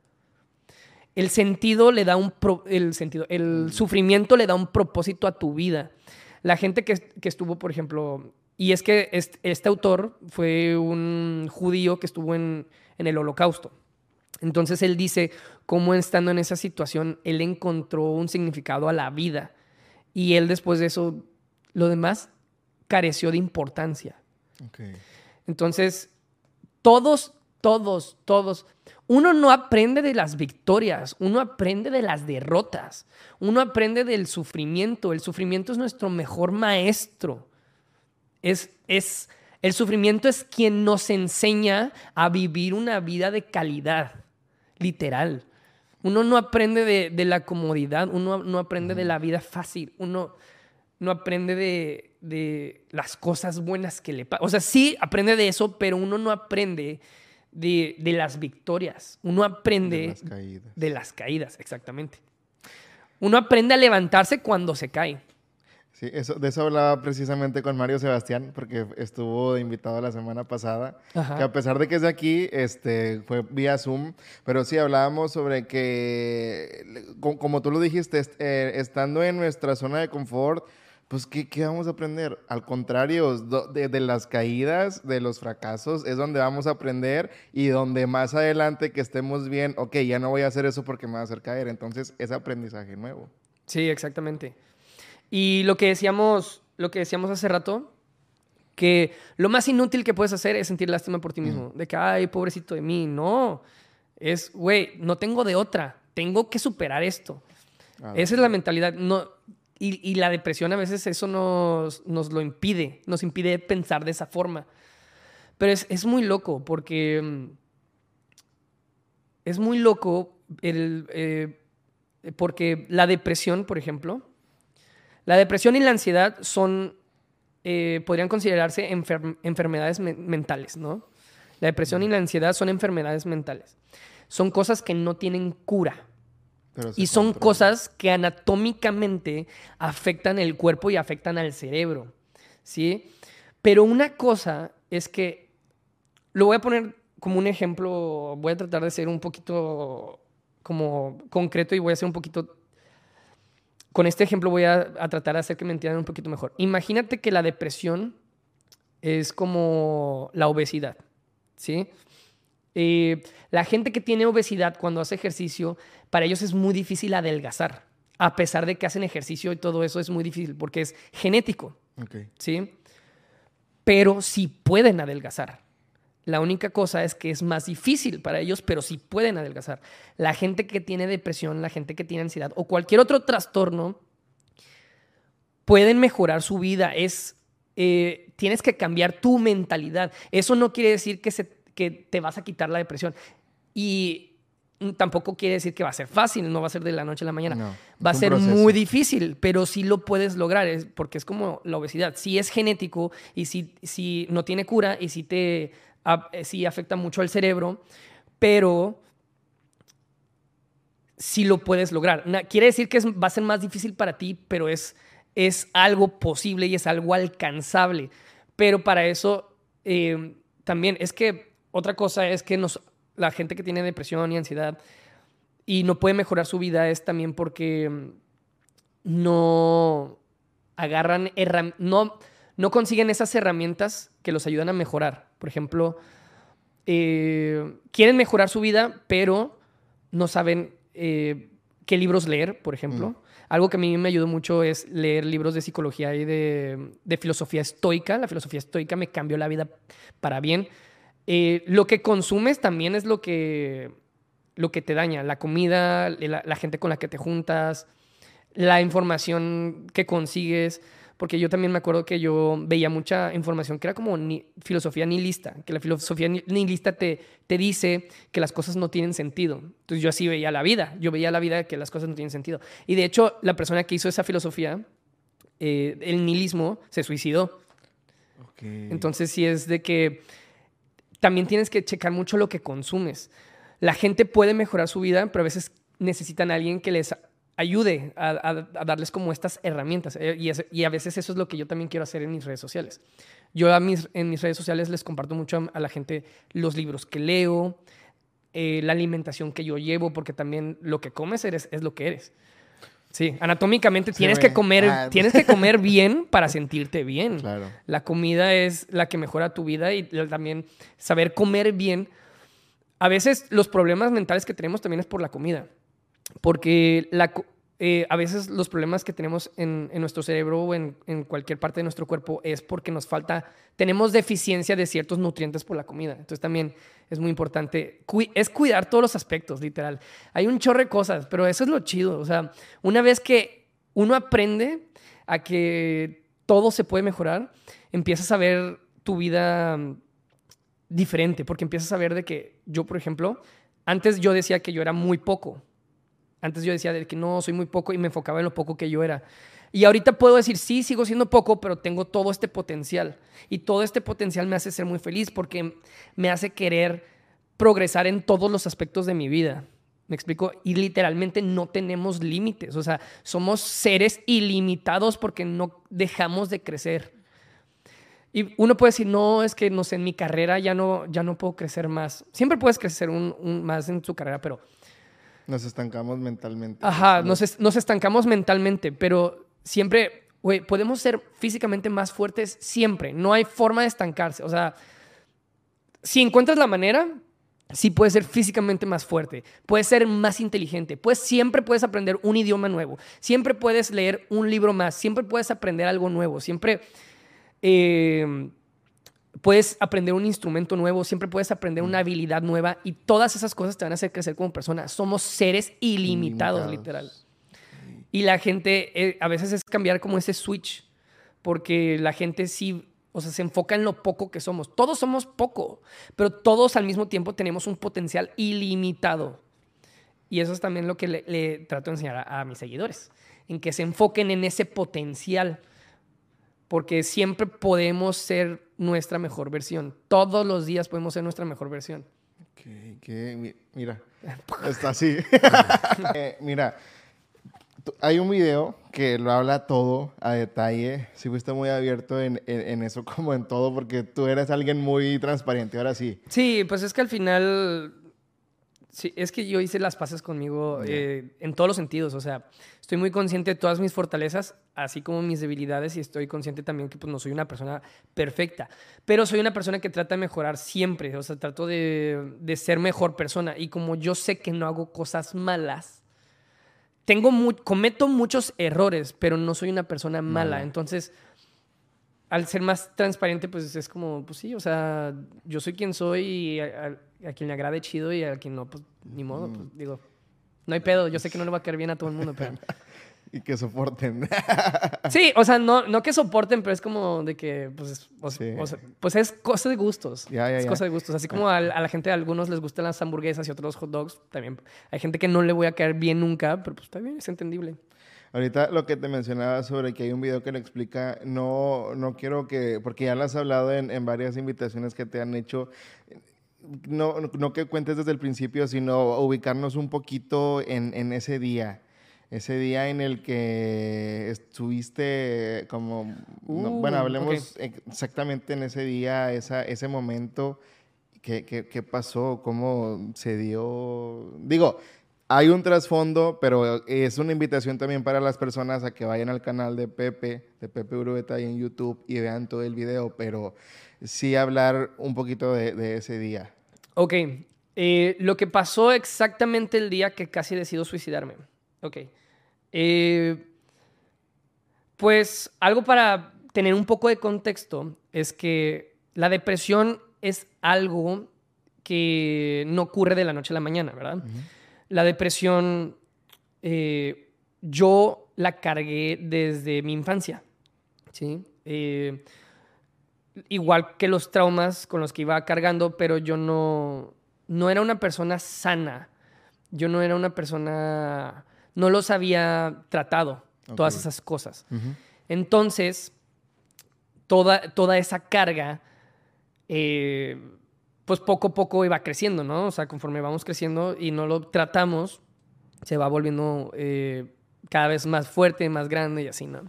El sentido le da un el sentido, el mm. sufrimiento le da un propósito a tu vida. La gente que, estuvo, por ejemplo, y es que este, este, autor fue un judío que estuvo en, en el holocausto. Entonces él dice cómo estando en esa situación, él encontró un significado a la vida. Y él después de eso, lo demás careció de importancia. Entonces, todos, todos, todos, uno no aprende de las victorias, uno aprende de las derrotas, uno aprende del sufrimiento. El sufrimiento es nuestro mejor maestro. Es, es, el sufrimiento es quien nos enseña a vivir una vida de calidad literal. Uno no aprende de, la comodidad, uno no aprende de la vida fácil, uno no aprende de, las cosas buenas que le pasan. O sea, sí aprende de eso, pero uno no aprende de, las victorias. Uno aprende de las caídas. De las caídas, exactamente. Uno aprende a levantarse cuando se cae. Sí, eso, de eso hablaba precisamente con Mario Sebastián, porque estuvo invitado la semana pasada, que a pesar de que es de aquí, este, fue vía Zoom, pero sí hablábamos sobre que, como, tú lo dijiste, eh, estando en nuestra zona de confort, pues, ¿qué, ¿qué, vamos a aprender? Al contrario, de, de, las caídas, de los fracasos, es donde vamos a aprender y donde más adelante que estemos bien, ok, ya no voy a hacer eso porque me va a hacer caer. Entonces, es aprendizaje nuevo. Sí, exactamente. Y lo que decíamos, lo que decíamos hace rato, que lo más inútil que puedes hacer es sentir lástima por ti mismo. De que, ay, pobrecito de mí. No. Es, güey, no tengo de otra. Tengo que superar esto. Esa es la mentalidad. No, y, la depresión a veces eso nos, nos, lo impide. Nos impide pensar de esa forma. Pero es, es muy loco porque... Mm, es muy loco el, eh, porque la depresión, por ejemplo, la depresión y la ansiedad son, eh, podrían considerarse enfermedades mentales, ¿no? La depresión y la ansiedad son enfermedades mentales. Son cosas que no tienen cura. Y son cosas que anatómicamente afectan el cuerpo y afectan al cerebro, ¿sí? Pero una cosa es que, lo voy a poner como un ejemplo, voy a tratar de ser un poquito como concreto y voy a ser un poquito con este ejemplo voy a, tratar de hacer que me entiendan un poquito mejor. Imagínate que la depresión es como la obesidad, ¿sí? Eh, la gente que tiene obesidad cuando hace ejercicio, para ellos es muy difícil adelgazar. A pesar de que hacen ejercicio y todo eso es muy difícil porque es genético, ¿sí? pero sí pueden adelgazar. La única cosa es que es más difícil para ellos, pero sí pueden adelgazar. La gente que tiene depresión, la gente que tiene ansiedad o cualquier otro trastorno, pueden mejorar su vida. Es, eh, tienes que cambiar tu mentalidad. Eso no quiere decir que, se, que te vas a quitar la depresión. Y tampoco quiere decir que va a ser fácil, no va a ser de la noche a la mañana. va a ser muy difícil, pero sí lo puedes lograr, porque es como la obesidad. Sí es genético y sí, sí no tiene cura y sí, te, sí afecta mucho al cerebro, pero sí lo puedes lograr. Quiere decir que va a ser más difícil para ti, pero es, es algo posible y es algo alcanzable. Pero para eso eh, también es que otra cosa es que nos la gente que tiene depresión y ansiedad y no puede mejorar su vida es también porque mm, no agarran no, no consiguen esas herramientas que los ayudan a mejorar. Por ejemplo, eh, quieren mejorar su vida, pero no saben eh, qué libros leer, por ejemplo. Mm. Algo que a mí me ayudó mucho es leer libros de psicología y de, de filosofía estoica. La filosofía estoica me cambió la vida para bien eh, lo que consumes también es lo que, lo que te daña. La comida, la, gente con la que te juntas, la información que consigues. Porque yo también me acuerdo que yo veía mucha información que era como filosofía nihilista, que la filosofía nihilista te, te dice que las cosas no tienen sentido. Entonces yo así veía la vida, yo veía la vida que las cosas no tienen sentido. Y de hecho, la persona que hizo esa filosofía, eh, el nihilismo, se suicidó. Entonces sí es de que también tienes que checar mucho lo que consumes. La gente puede mejorar su vida, pero a veces necesitan a alguien que les ayude a, darles como estas herramientas. Eh, y, a veces eso es lo que yo también quiero hacer en mis redes sociales. Yo en mis redes sociales les comparto mucho a, la gente los libros que leo, eh, la alimentación que yo llevo, porque también lo que comes eres, es lo que eres. Sí, anatómicamente tienes que comer, ah, pues. tienes que comer bien para sentirte bien. Claro. La comida es la que mejora tu vida y también saber comer bien. A veces los problemas mentales que tenemos también es por la comida. Porque la, eh, a veces los problemas que tenemos en, nuestro cerebro o en, cualquier parte de nuestro cuerpo es porque nos falta, tenemos deficiencia de ciertos nutrientes por la comida. Entonces también es muy importante, es cuidar todos los aspectos, literal. Hay un chorro de cosas, pero eso es lo chido. O sea, una vez que uno aprende a que todo se puede mejorar, empiezas a ver tu vida mm, diferente, porque empiezas a ver de que yo, por ejemplo, antes yo decía que yo era muy poco antes yo decía de que no, soy muy poco y me enfocaba en lo poco que yo era. Y ahorita puedo decir, sí, sigo siendo poco, pero tengo todo este potencial. Y todo este potencial me hace ser muy feliz porque me hace querer progresar en todos los aspectos de mi vida. ¿Me explico? Y literalmente no tenemos límites. O sea, somos seres ilimitados porque no dejamos de crecer. Y uno puede decir, no, es que no sé, en mi carrera ya no, ya no puedo crecer más. Siempre puedes crecer un, más en tu carrera, pero nos estancamos mentalmente. Ajá, nos, estancamos mentalmente, pero siempre, güey, podemos ser físicamente más fuertes siempre. No hay forma de estancarse. O sea, si encuentras la manera, sí puedes ser físicamente más fuerte, puedes ser más inteligente, pues siempre puedes aprender un idioma nuevo, siempre puedes leer un libro más, siempre puedes aprender algo nuevo, siempre... Eh, puedes aprender un instrumento nuevo, siempre puedes aprender una habilidad nueva y todas esas cosas te van a hacer crecer como persona. Somos seres ilimitados, literal. Y la gente, eh, a veces es cambiar como ese switch, porque la gente sí, o sea, se enfoca en lo poco que somos. Todos somos poco, pero todos al mismo tiempo tenemos un potencial ilimitado. Y eso es también lo que le, trato de enseñar a, a mis seguidores, en que se enfoquen en ese potencial porque siempre podemos ser nuestra mejor versión. Todos los días podemos ser nuestra mejor versión. mira, está así. Eh, mira, hay un video que lo habla todo a detalle. Si fuiste muy abierto en, en, eso como en todo, porque tú eres alguien muy transparente, ahora sí. Sí, pues es que al final Sí, es que yo hice las paces conmigo eh, en todos los sentidos. O sea, estoy muy consciente de todas mis fortalezas, así como mis debilidades, y estoy consciente también que pues, no soy una persona perfecta. Pero soy una persona que trata de mejorar siempre. O sea, trato de, de ser mejor persona. Y como yo sé que no hago cosas malas, tengo cometo muchos errores, pero no soy una persona mala. Entonces, al ser más transparente, pues es como, pues sí, o sea, yo soy quien soy y a, a quien le agrade chido y a quien no, pues ni modo, pues digo, no hay pedo, yo sé que no le va a caer bien a todo el mundo, pero... y que soporten. sí, o sea, no, no que soporten, pero es como de que, pues, o, sea, pues es cosa de gustos. es cosa de gustos. Así como a, la gente, a algunos les gustan las hamburguesas y otros los hot dogs, también hay gente que no le voy a caer bien nunca, pero pues está bien, es entendible. Ahorita lo que te mencionaba sobre que hay un video que le explica, no, no quiero que, porque ya lo has hablado en, en varias invitaciones que te han hecho, no, no que cuentes desde el principio, sino ubicarnos un poquito en, en ese día ese día en el que estuviste como, bueno, uh, hablemos exactamente en ese día, esa, ese momento, ¿qué, qué, pasó? ¿Cómo se dio? Digo, hay un trasfondo, pero es una invitación también para las personas a que vayan al canal de Pepe, de Pepe Urueta ahí en YouTube y vean todo el video, pero sí hablar un poquito de, ese día. Ok, eh, lo que pasó exactamente el día que casi decido suicidarme. Ok. Eh, pues algo para tener un poco de contexto es que la depresión es algo que no ocurre de la noche a la mañana, ¿verdad? La depresión eh, yo la cargué desde mi infancia, ¿sí? Eh, igual que los traumas con los que iba cargando, pero yo no, no era una persona sana. Yo no era una persona no los había tratado, todas esas cosas. Entonces, toda, toda esa carga, eh, pues poco a poco iba creciendo, ¿no? O sea, conforme vamos creciendo y no lo tratamos, se va volviendo eh, cada vez más fuerte, más grande y así, ¿no?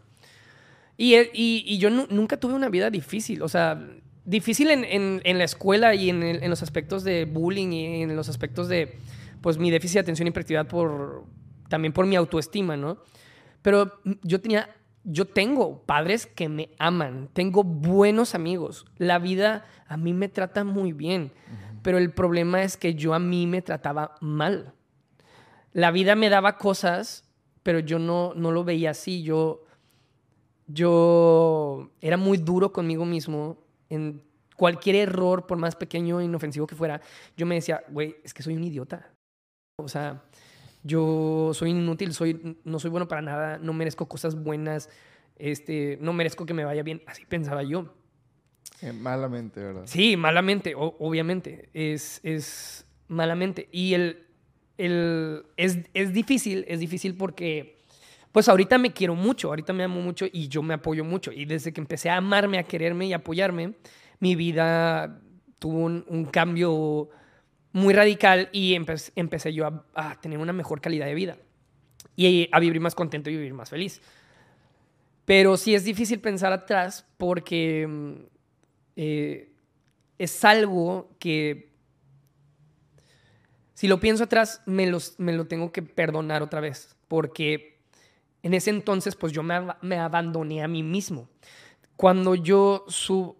Y, y, yo nunca tuve una vida difícil, o sea, difícil en, la escuela y en, en, los aspectos de bullying y en los aspectos de, pues, mi déficit de atención y hiperactividad por, también por mi autoestima, ¿no? Pero yo tenía, yo tengo padres que me aman, tengo buenos amigos, la vida a mí me trata muy bien, pero el problema es que yo a mí me trataba mal. La vida me daba cosas, pero yo no, no lo veía así, yo, yo era muy duro conmigo mismo en cualquier error, por más pequeño e inofensivo que fuera, yo me decía, güey, es que soy un idiota. O sea, yo soy inútil, soy, no soy bueno para nada, no merezco cosas buenas, este, no merezco que me vaya bien. Así pensaba yo. Eh, malamente, ¿verdad? Sí, malamente, obviamente. Es, es malamente. Y el, el, es, es difícil, es difícil porque, pues ahorita me quiero mucho, ahorita me amo mucho y yo me apoyo mucho. Y desde que empecé a amarme, a quererme y apoyarme, mi vida tuvo un, un cambio muy radical y empecé yo a, tener una mejor calidad de vida y a vivir más contento y vivir más feliz. Pero sí es difícil pensar atrás porque mm, eh, es algo que, si lo pienso atrás, me, los, lo tengo que perdonar otra vez, porque en ese entonces pues yo me abandoné a mí mismo cuando yo,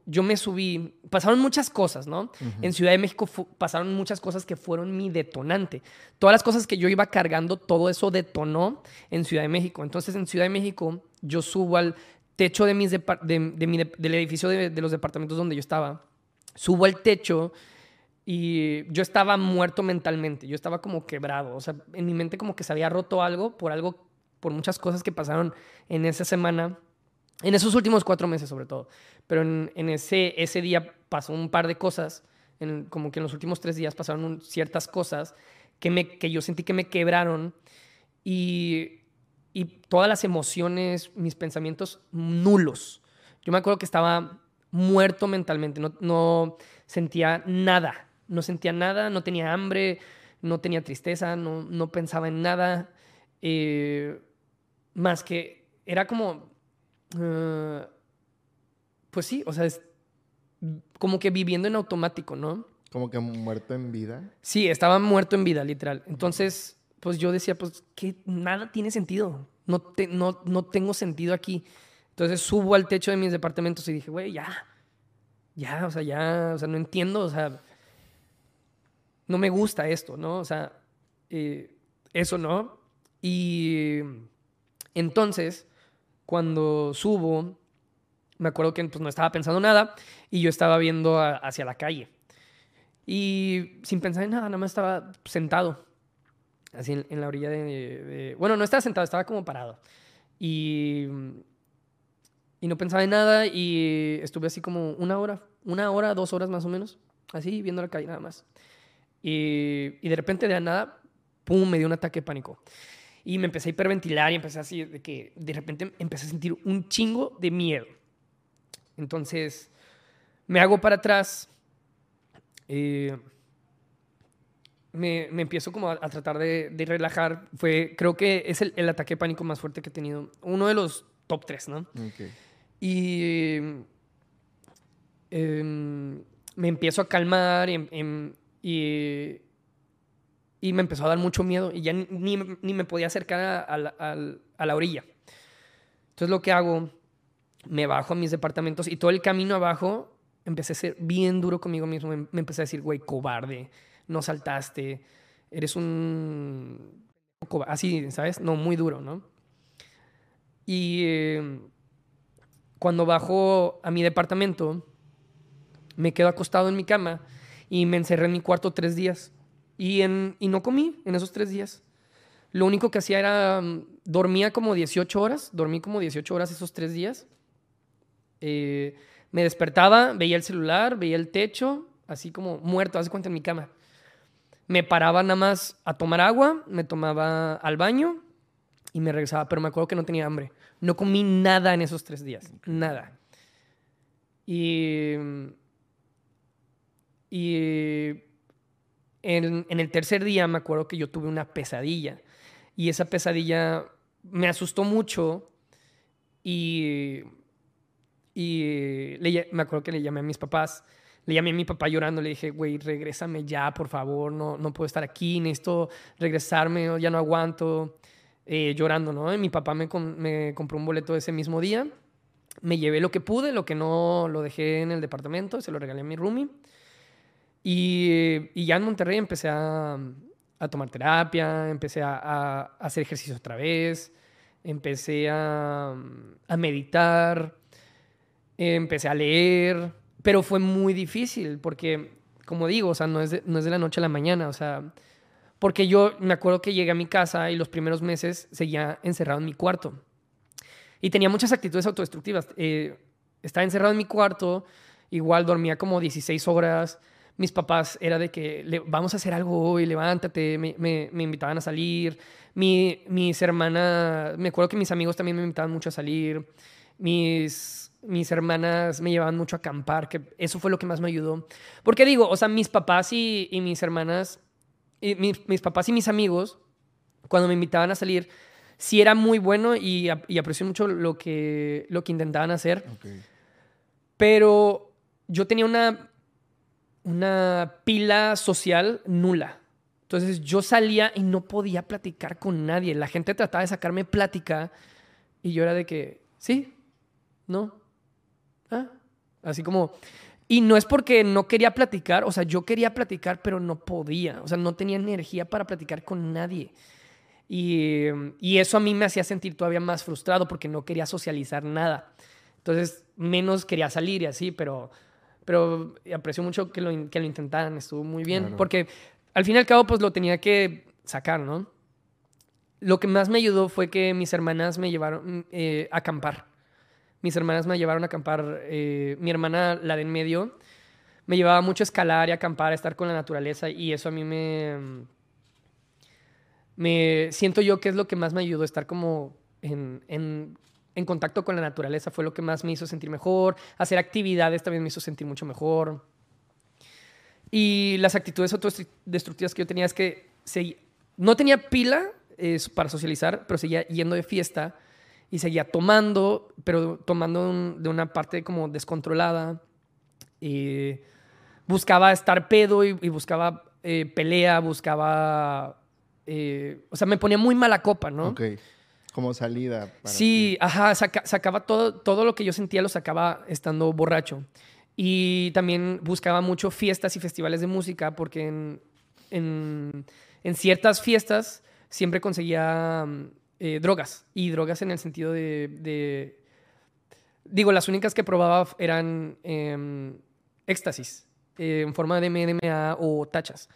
yo me subí, pasaron muchas cosas, ¿no? En Ciudad de México pasaron muchas cosas que fueron mi detonante. Todas las cosas que yo iba cargando, todo eso detonó en Ciudad de México. Entonces, en Ciudad de México, yo subo al techo de mis del edificio de, los departamentos donde yo estaba. Subo al techo y yo estaba muerto mentalmente. Yo estaba como quebrado. O sea, en mi mente como que se había roto algo por algo, por muchas cosas que pasaron en esa semana en esos últimos cuatro meses, sobre todo. Pero en, ese, ese día pasó un par de cosas, en, como que en los últimos tres días pasaron ciertas cosas que, me, que yo sentí que me quebraron y, y todas las emociones, mis pensamientos nulos. Yo me acuerdo que estaba muerto mentalmente, no, no sentía nada, no sentía nada, no tenía hambre, no tenía tristeza, no, no pensaba en nada, eh, más que era como Ah, pues sí, o sea, es como que viviendo en automático, ¿no? Como que muerto en vida. Sí, estaba muerto en vida, literal. Entonces, pues yo decía, pues que nada tiene sentido. No, no, no tengo sentido aquí. Entonces subo al techo de mis departamentos y dije, güey, ya. Ya, o sea, ya, o sea, no entiendo, o sea, no me gusta esto, ¿no? O sea, eh, eso no. Y entonces, cuando subo, Me acuerdo que pues, no estaba pensando nada y yo estaba viendo hacia la calle. Y sin pensar en nada, nada más estaba sentado, así en, la orilla de, Bueno, no estaba sentado, estaba como parado. Y, y no pensaba en nada y estuve así como una hora, una hora, dos horas más o menos, así viendo la calle nada más. Y, y de repente de nada, ¡pum!, me dio un ataque de pánico. Y me empecé a hiperventilar y empecé así de que de repente empecé a sentir un chingo de miedo. Entonces me hago para atrás. Eh, me, me, empiezo como a, tratar de, de, relajar. Fue, creo que es el, el, ataque de pánico más fuerte que he tenido. Uno de los top tres, ¿no? Y em, me empiezo a calmar y, em, y, y me empezó a dar mucho miedo y ya ni, ni me podía acercar a, a, la orilla. Entonces lo que hago, me bajo a mis departamentos y todo el camino abajo empecé a ser bien duro conmigo mismo. Me, empecé a decir, güey, cobarde, no saltaste, eres un... Así, ¿sabes? No, muy duro, ¿no? Y eh, cuando bajo a mi departamento, me quedo acostado en mi cama y me encerré en mi cuarto tres días y, en, y no comí en esos tres días. Lo único que hacía era, mm, dormía como 18 horas, dormí como 18 horas esos tres días. Eh, me despertaba, veía el celular, veía el techo, así como muerto, hace cuenta en mi cama. Me paraba nada más a tomar agua, me tomaba al baño y me regresaba, pero me acuerdo que no tenía hambre. No comí nada en esos tres días, nada. Y, y en, el tercer día me acuerdo que yo tuve una pesadilla y esa pesadilla me asustó mucho y, y me acuerdo que le llamé a mis papás, le llamé a mi papá llorando, le dije, güey, regrésame ya, por favor, no, no puedo estar aquí, necesito regresarme, ya no aguanto, eh, llorando, ¿no? Y mi papá me, me compró un boleto ese mismo día, me llevé lo que pude, lo que no lo dejé en el departamento, se lo regalé a mi roomie. Y, y ya en Monterrey empecé a, tomar terapia, empecé a, hacer ejercicio otra vez, empecé a, a meditar, empecé a leer, pero fue muy difícil porque, como digo, o sea, no es de, no es de la noche a la mañana, o sea, porque yo me acuerdo que llegué a mi casa y los primeros meses seguía encerrado en mi cuarto. Y tenía muchas actitudes autodestructivas. Eh, estaba encerrado en mi cuarto, igual dormía como 16 horas, mis papás era de que vamos a hacer algo hoy, levántate, me, me, me invitaban a salir. Mi, mis hermanas, me acuerdo que mis amigos también me invitaban mucho a salir. Mis, mis hermanas me llevaban mucho a acampar, que eso fue lo que más me ayudó. Porque digo, o sea, mis papás y, y mis hermanas, y mis, mis, papás y mis amigos, cuando me invitaban a salir, sí era muy bueno y, y aprecio mucho lo que, lo que intentaban hacer. Pero yo tenía una una pila social nula. Entonces yo salía y no podía platicar con nadie. La gente trataba de sacarme plática y yo era de que, sí, no, ah, así como... Y no es porque no quería platicar, o sea, yo quería platicar, pero no podía, o sea, no tenía energía para platicar con nadie. Y, y eso a mí me hacía sentir todavía más frustrado porque no quería socializar nada. Entonces, menos quería salir y así, pero pero aprecio mucho que lo, que lo intentaran, estuvo muy bien, porque al fin y al cabo pues lo tenía que sacar, ¿no? Lo que más me ayudó fue que mis hermanas me llevaron eh, a acampar. Mis hermanas me llevaron a acampar, eh, mi hermana, la de en medio, me llevaba mucho a escalar y a acampar, a estar con la naturaleza y eso a mí me... Me siento yo que es lo que más me ayudó, estar como en, en en contacto con la naturaleza fue lo que más me hizo sentir mejor. Hacer actividades también me hizo sentir mucho mejor. Y las actitudes autodestructivas que yo tenía es que no tenía pila para socializar, pero seguía yendo de fiesta y seguía tomando, pero tomando de una parte como descontrolada. Y buscaba estar pedo y, buscaba eh, pelea, buscaba... Eh, o sea, me ponía muy mala copa, ¿no? Okay. Como salida. sí, ajá, sacaba todo, todo lo que yo sentía lo sacaba estando borracho. Y también buscaba mucho fiestas y festivales de música porque en, en, en ciertas fiestas siempre conseguía eh, drogas. Y drogas en el sentido de, de, digo, las únicas que probaba eran em, éxtasis, eh, en forma de MDMA o tachas.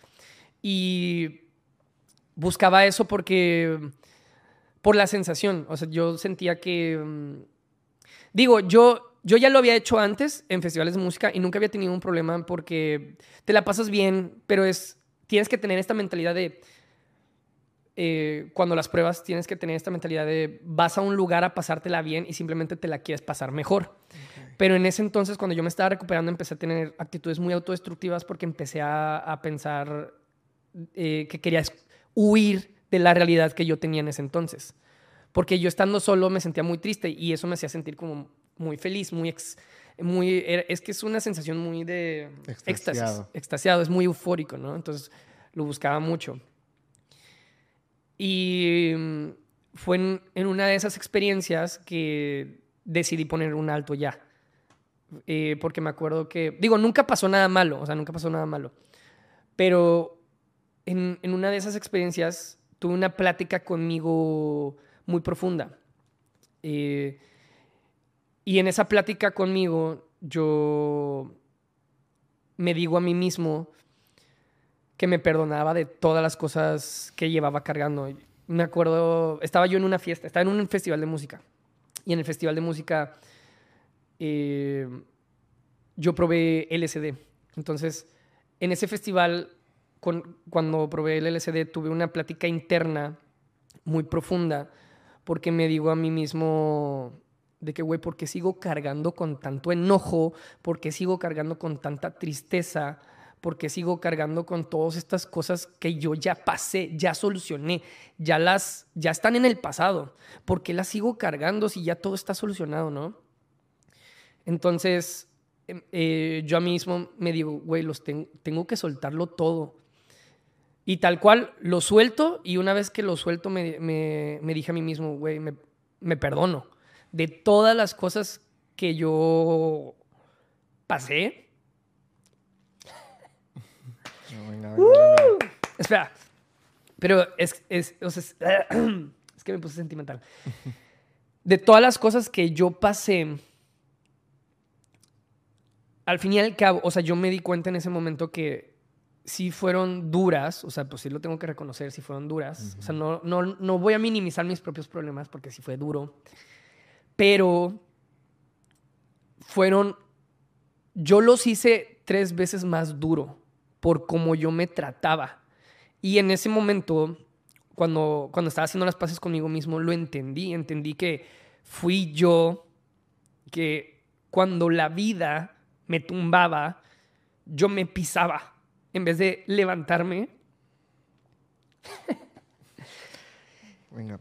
Y buscaba eso porque, por la sensación, o sea, yo sentía que, mm, digo, yo, yo ya lo había hecho antes en festivales de música y nunca había tenido un problema porque te la pasas bien, pero es, tienes que tener esta mentalidad de, eh, cuando las pruebas tienes que tener esta mentalidad de vas a un lugar a pasártela bien y simplemente te la quieres pasar mejor. Pero en ese entonces, cuando yo me estaba recuperando, empecé a tener actitudes muy autodestructivas porque empecé a, pensar eh, que quería huir de la realidad que yo tenía en ese entonces. Porque yo estando solo me sentía muy triste y eso me hacía sentir como muy feliz, muy... muy es que es una sensación muy de éxtasis, extasiado, es muy eufórico, ¿no? Entonces lo buscaba mucho. Y mm, fue en, una de esas experiencias que decidí poner un alto ya. Eh, porque me acuerdo que, digo, nunca pasó nada malo, o sea, nunca pasó nada malo. Pero en, en una de esas experiencias tuve una plática conmigo muy profunda. Eh, y en esa plática conmigo yo me digo a mí mismo que me perdonaba de todas las cosas que llevaba cargando. Me acuerdo, estaba yo en una fiesta, estaba en un festival de música. Y en el festival de música eh, yo probé LSD. Entonces, en ese festival, cuando probé el LSD, tuve una plática interna muy profunda porque me digo a mí mismo de que, güey, ¿por qué sigo cargando con tanto enojo? ¿Por qué sigo cargando con tanta tristeza? porque sigo cargando con todas estas cosas que yo ya pasé, ya solucioné, ya las, ya están en el pasado. ¿Por qué las sigo cargando si ya todo está solucionado, no? Entonces, em, eh, yo a mí mismo me digo, güey, los tengo que soltarlo todo. Y tal cual, lo suelto y una vez que lo suelto me, me, dije a mí mismo, güey, me, me perdono de todas las cosas que yo pasé, Espera. Pero es, es, es, es que me puse sentimental. De todas las cosas que yo pasé, al fin y al cabo, o sea, yo me di cuenta en ese momento que sí fueron duras, o sea, pues sí lo tengo que reconocer, sí fueron duras. O sea, no, no, no voy a minimizar mis propios problemas porque sí fue duro. Pero fueron, yo los hice tres veces más duro por cómo yo me trataba. Y en ese momento, cuando, cuando estaba haciendo las paces conmigo mismo, lo entendí. Entendí que fui yo que cuando la vida me tumbaba, yo me pisaba. En vez de levantarme,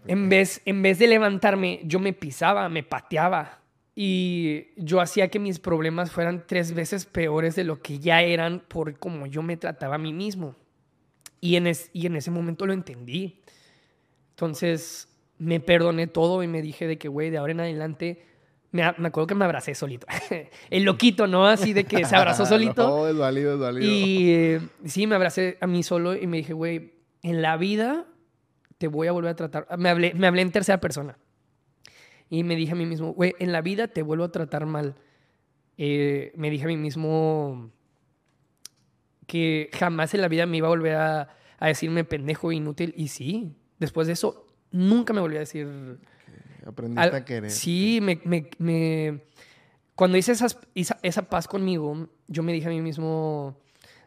en, vez, en vez de levantarme, yo me pisaba, me pateaba. Y yo hacía que mis problemas fueran tres veces peores de lo que ya eran por cómo yo me trataba a mí mismo. Y en, y en ese momento lo entendí. Entonces me perdoné todo y me dije de que, güey, de ahora en adelante, me, me, acuerdo que me abracé solito. El loquito, ¿no? Así de que se abrazó solito. no, es válido, es válido. Y eh, sí, me abracé a mí solo y me dije, güey, en la vida te voy a volver a tratar. Me hablé, me hablé en tercera persona. Y me dije a mí mismo, güey, en la vida te vuelvo a tratar mal. Eh, me dije a mí mismo que jamás en la vida me iba a volver a, a decirme pendejo e inútil. Y sí, después de eso, nunca me volví a decir... Aprendiste a querer. Sí, me, me, me... Cuando hice esas, esa, esa paz conmigo, yo me dije a mí mismo,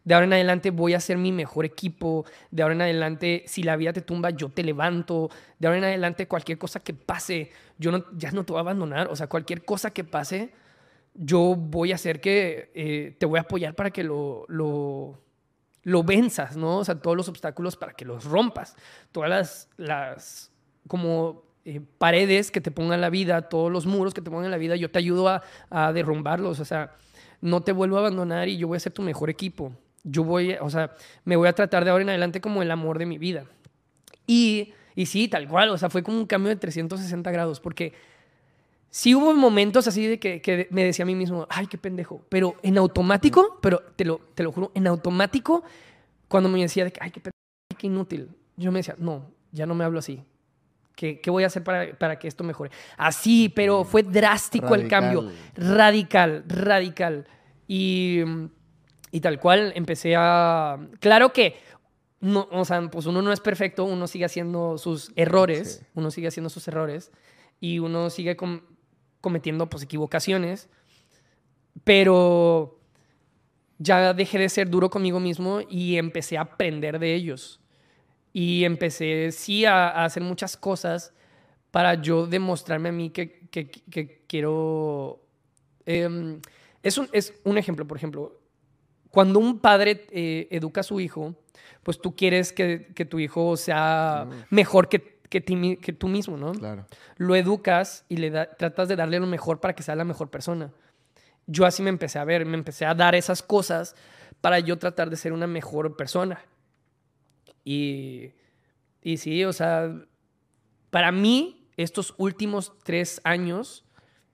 de ahora en adelante voy a ser mi mejor equipo. De ahora en adelante, si la vida te tumba, yo te levanto. De ahora en adelante, cualquier cosa que pase, yo no, ya no te voy a abandonar. O sea, cualquier cosa que pase, yo voy a hacer que eh, te voy a apoyar para que lo, lo, lo, venzas, ¿no? O sea, todos los obstáculos para que los rompas. Todas las, las como eh, paredes que te pongan la vida, todos los muros que te pongan la vida, yo te ayudo a, a derrumbarlos. O sea, no te vuelvo a abandonar y yo voy a ser tu mejor equipo yo voy, o sea, me voy a tratar de ahora en adelante como el amor de mi vida. Y, y sí, tal cual, o sea, fue como un cambio de 360 grados, porque sí hubo momentos así de que, que me decía a mí mismo, ay, qué pendejo, pero en automático, pero te lo, te lo juro, en automático, cuando me decía de que, ay, qué pendejo, qué inútil, yo me decía, no, ya no me hablo así. ¿Qué, qué voy a hacer para, para, que esto mejore? Así, pero fue drástico el cambio. Radical, radical. Y, y tal cual empecé a... Claro que no, o sea, pues uno no es perfecto, uno sigue haciendo sus errores, uno sigue haciendo sus errores y uno sigue cometiendo pues equivocaciones, pero ya dejé de ser duro conmigo mismo y empecé a aprender de ellos. Y empecé, sí, a, hacer muchas cosas para yo demostrarme a mí que, que, quiero... Em, es, un, es un ejemplo, por ejemplo, cuando un padre eh, educa a su hijo, pues tú quieres que, que tu hijo sea mejor que, que, que, tú mismo, ¿no? Claro. Lo educas y le tratas de darle lo mejor para que sea la mejor persona. Yo así me empecé a ver, me empecé a dar esas cosas para yo tratar de ser una mejor persona. Y, y sí, o sea, para mí, estos últimos tres años,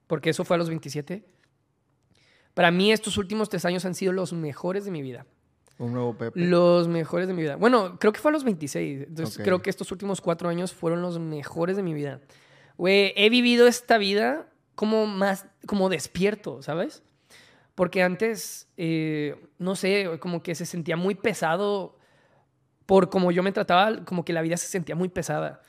porque eso fue a los 27, para mí estos últimos tres años han sido los mejores de mi vida. Un nuevo Pepe. Los mejores de mi vida. Bueno, creo que fue a los 26. Entonces creo que estos últimos cuatro años fueron los mejores de mi vida. Güey, he vivido esta vida como más, como despierto, ¿sabes? Porque antes, eh, no sé, como que se sentía muy pesado por como yo me trataba, como que la vida se sentía muy pesada.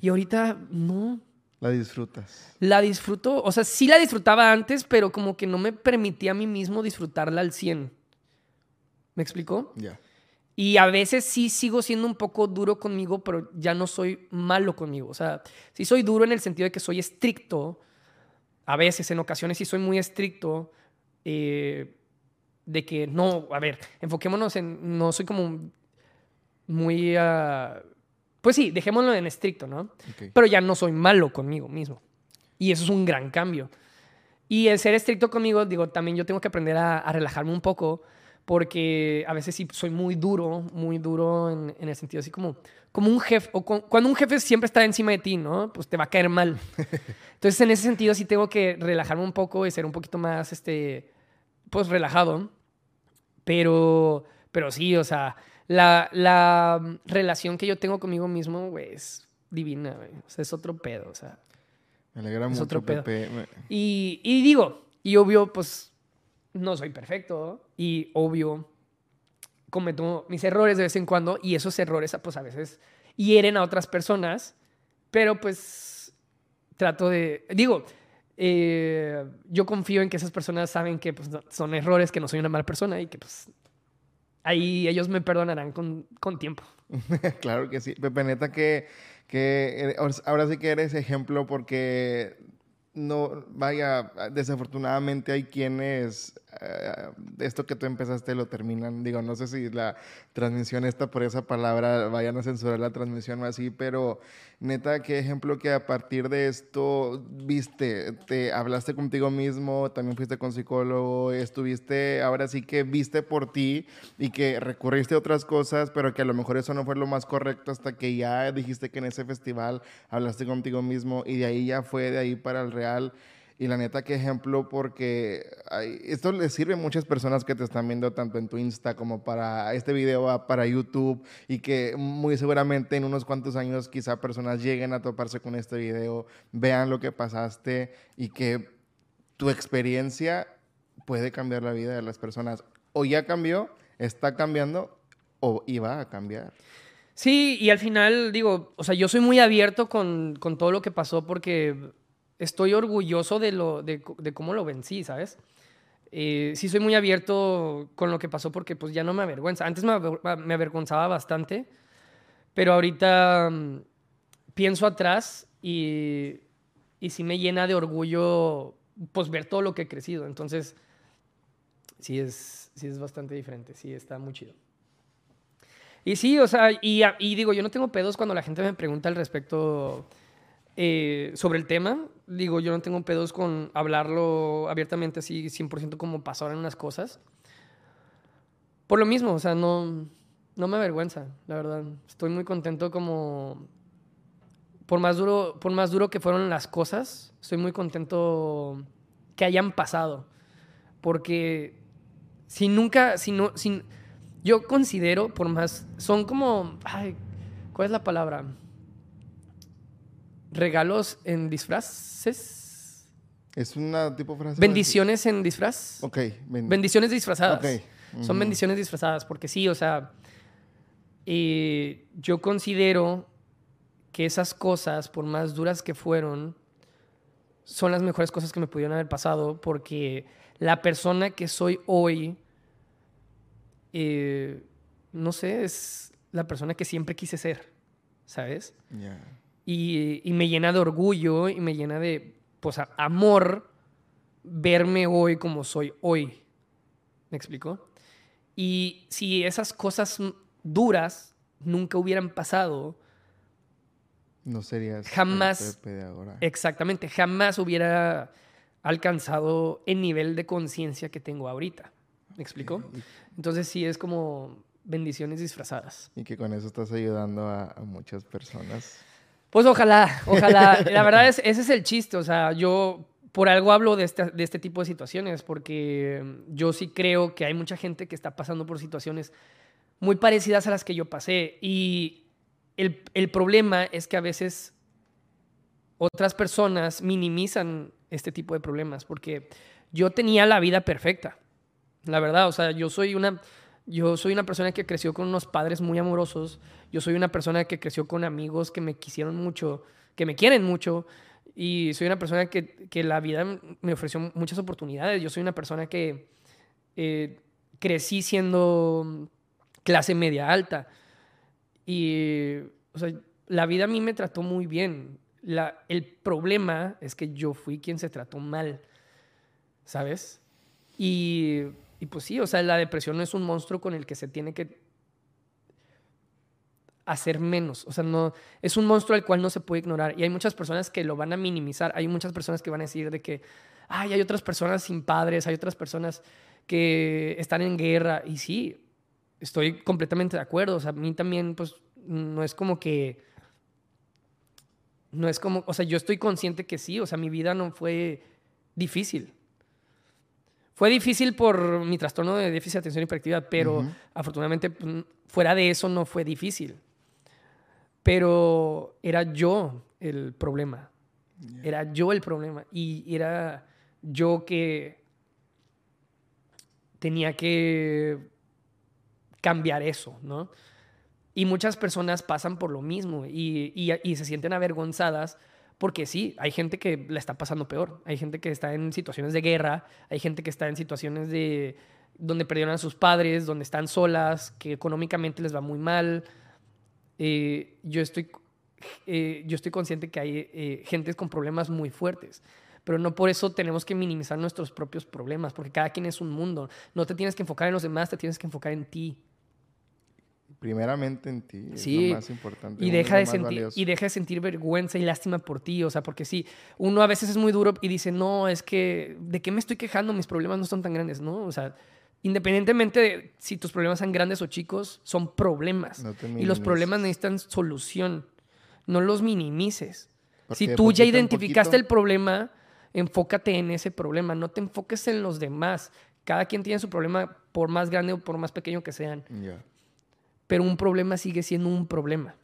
Y ahorita, no. La disfrutas. La disfruto, o sea, sí la disfrutaba antes, pero como que no me permitía a mí mismo disfrutarla al 100. ¿Me explicó? Ya. Y a veces sí sigo siendo un poco duro conmigo, pero ya no soy malo conmigo. O sea, sí soy duro en el sentido de que soy estricto. A veces, en ocasiones sí soy muy estricto. Eh, de que no, a ver, enfoquémonos en. No soy como muy. Uh, pues sí, dejémoslo en estricto, ¿no? Pero ya no soy malo conmigo mismo. Y eso es un gran cambio. Y el ser estricto conmigo, digo, también yo tengo que aprender a, a relajarme un poco porque a veces sí soy muy duro, muy duro en, en el sentido así como, como un jefe, o cuando un jefe siempre está encima de ti, ¿no? Pues te va a caer mal. Entonces en ese sentido sí tengo que relajarme un poco y ser un poquito más, este, pues relajado. Pero, pero sí, o sea, la, la relación que yo tengo conmigo mismo, güey, es divina, güey. O sea, es otro pedo, o sea. Me alegra mucho, otro pedo. Pepe. Y, y digo, y obvio, pues no soy perfecto y obvio cometo mis errores de vez en cuando y esos errores pues a veces hieren a otras personas, pero pues trato de, digo, eh, yo confío en que esas personas saben que pues, son errores, que no soy una mala persona y que pues ahí ellos me perdonarán con, con tiempo. claro que sí. Pepe, neta que, que ahora sí que eres ejemplo porque no, vaya, desafortunadamente hay quienes uh, esto que tú empezaste lo terminan. Digo, no sé si la transmisión está por esa palabra, vayan a censurar la transmisión o así, pero neta, qué ejemplo que a partir de esto viste, te hablaste contigo mismo, también fuiste con psicólogo, estuviste, ahora sí que viste por ti y que recurriste a otras cosas, pero que a lo mejor eso no fue lo más correcto hasta que ya dijiste que en ese festival hablaste contigo mismo y de ahí ya fue de ahí para el real. Y la neta, qué ejemplo, porque esto le sirve a muchas personas que te están viendo tanto en tu Insta como para este video, para YouTube, y que muy seguramente en unos cuantos años quizá personas lleguen a toparse con este video, vean lo que pasaste y que tu experiencia puede cambiar la vida de las personas. O ya cambió, está cambiando o iba a cambiar. Sí, y al final digo, o sea, yo soy muy abierto con, con todo lo que pasó porque estoy orgulloso de, lo, de, cómo lo vencí, ¿sabes? Eh, sí soy muy abierto con lo que pasó porque pues ya no me avergüenza. Antes me, me avergonzaba bastante, pero ahorita mm, pienso atrás y, y sí me llena de orgullo pues ver todo lo que he crecido. Entonces, sí es, sí es bastante diferente, sí está muy chido. Y sí, o sea, y digo, yo no tengo pedos cuando la gente me pregunta al respecto eh, sobre el tema. Digo, yo no tengo pedos con hablarlo abiertamente así 100% como pasaron unas cosas. Por lo mismo, o sea, no, no me avergüenza, la verdad. Estoy muy contento como... Por más, duro, por más duro que fueron las cosas, estoy muy contento que hayan pasado. Porque si nunca, si no, si, yo considero, por más, son como, ay, ¿cuál es la palabra? Regalos en disfraces. Es una tipo de frase. Bendiciones en disfraz. Ok. ben- Bendiciones disfrazadas. Ok. Son bendiciones disfrazadas, porque sí, o sea, eh, yo considero que esas cosas, por más duras que fueron, son las mejores cosas que me pudieron haber pasado, porque la persona que soy hoy, eh, no sé, es la persona que siempre quise ser, ¿sabes? Y, y me llena de orgullo y me llena de pues, amor verme hoy como soy hoy. ¿Me explico? Y si esas cosas duras nunca hubieran pasado, No serías. Jamás- de ahora. exactamente, jamás hubiera alcanzado el nivel de conciencia que tengo ahorita. ¿Me explico? Entonces sí es como bendiciones disfrazadas. Y que con eso estás ayudando a, a muchas personas. Pues ojalá, ojalá. La verdad es, ese es el chiste. O sea, yo por algo hablo de este, de este tipo de situaciones, porque yo sí creo que hay mucha gente que está pasando por situaciones muy parecidas a las que yo pasé. Y el, el problema es que a veces otras personas minimizan este tipo de problemas, porque yo tenía la vida perfecta. La verdad, o sea, yo soy una, yo soy una persona que creció con unos padres muy amorosos. Yo soy una persona que creció con amigos que me quisieron mucho, que me quieren mucho. Y soy una persona que, que la vida me ofreció muchas oportunidades. Yo soy una persona que eh, crecí siendo clase media alta. Y, o sea, la vida a mí me trató muy bien. La, el problema es que yo fui quien se trató mal, ¿sabes? Y, y pues sí, o sea, la depresión no es un monstruo con el que se tiene que hacer menos. O sea, no, es un monstruo al cual no se puede ignorar. Y hay muchas personas que lo van a minimizar. Hay muchas personas que van a decir de que, ay, hay otras personas sin padres, hay otras personas que están en guerra. Y sí, estoy completamente de acuerdo. O sea, a mí también, pues, no es como que... No es como, o sea, yo estoy consciente que sí, o sea, mi vida no fue difícil. Fue difícil por mi trastorno de déficit de atención y hiperactividad, pero afortunadamente pues, fuera de eso no fue difícil. Pero era yo el problema. Era yo el problema. Y era yo que tenía que cambiar eso, ¿no? Y muchas personas pasan por lo mismo y, y- y se sienten avergonzadas porque sí, hay gente que la está pasando peor. Hay gente que está en situaciones de guerra, hay gente que está en situaciones de donde perdieron a sus padres, donde están solas, que económicamente les va muy mal. Eh, yo, estoy, eh, yo estoy consciente que hay eh, gentes con problemas muy fuertes. Pero no por eso tenemos que minimizar nuestros propios problemas, porque cada quien es un mundo. No te tienes que enfocar en los demás, te tienes que enfocar en ti. Primeramente en ti. Sí, Es lo más importante. Y deja, de sentir, valioso. y deja de sentir vergüenza y lástima por ti. O sea, porque sí, uno a veces es muy duro y dice, no, es que, ¿de qué me estoy quejando? Mis problemas no son tan grandes, ¿no? O sea, independientemente de si tus problemas son grandes o chicos, son problemas. No te y los problemas necesitan solución. No los minimices. Porque Si tú ya poquito identificaste el problema, enfócate en ese problema. No te enfoques en los demás. Cada quien tiene su problema, por más grande o por más pequeño que sean Ya. Pero un problema sigue siendo un problema.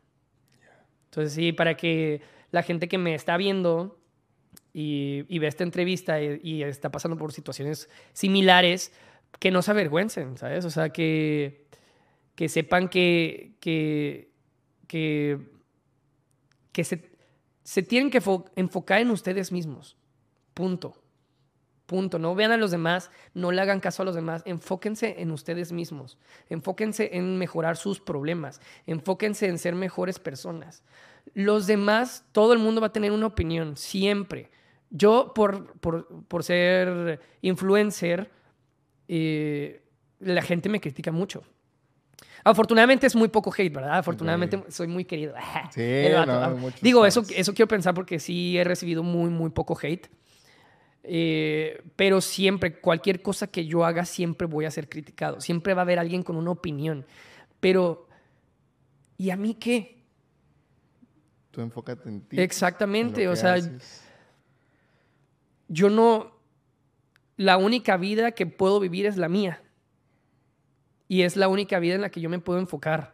Entonces, sí, para que la gente que me está viendo y, y ve esta entrevista y, está pasando por situaciones similares, que no se avergüencen, ¿sabes? O sea, que, que sepan que, que, que, que se, se tienen que fo- enfocar en ustedes mismos. Punto. Punto. No vean a los demás, no le hagan caso a los demás. Enfóquense en ustedes mismos. Enfóquense en mejorar sus problemas. Enfóquense en ser mejores personas. Los demás, todo el mundo va a tener una opinión, siempre. Yo, por, por, por ser influencer, eh, la gente me critica mucho. Afortunadamente es muy poco hate, ¿verdad? Afortunadamente soy muy querido. Sí, no, Ah, Digo, eso, eso quiero pensar porque sí he recibido muy, muy poco hate. Eh, pero siempre, cualquier cosa que yo haga, siempre voy a ser criticado. Siempre va a haber alguien con una opinión. Pero, ¿y a mí qué? Tú enfócate en ti. Exactamente, en o sea, haces. yo no... La única vida que puedo vivir es la mía. Y es la única vida en la que yo me puedo enfocar.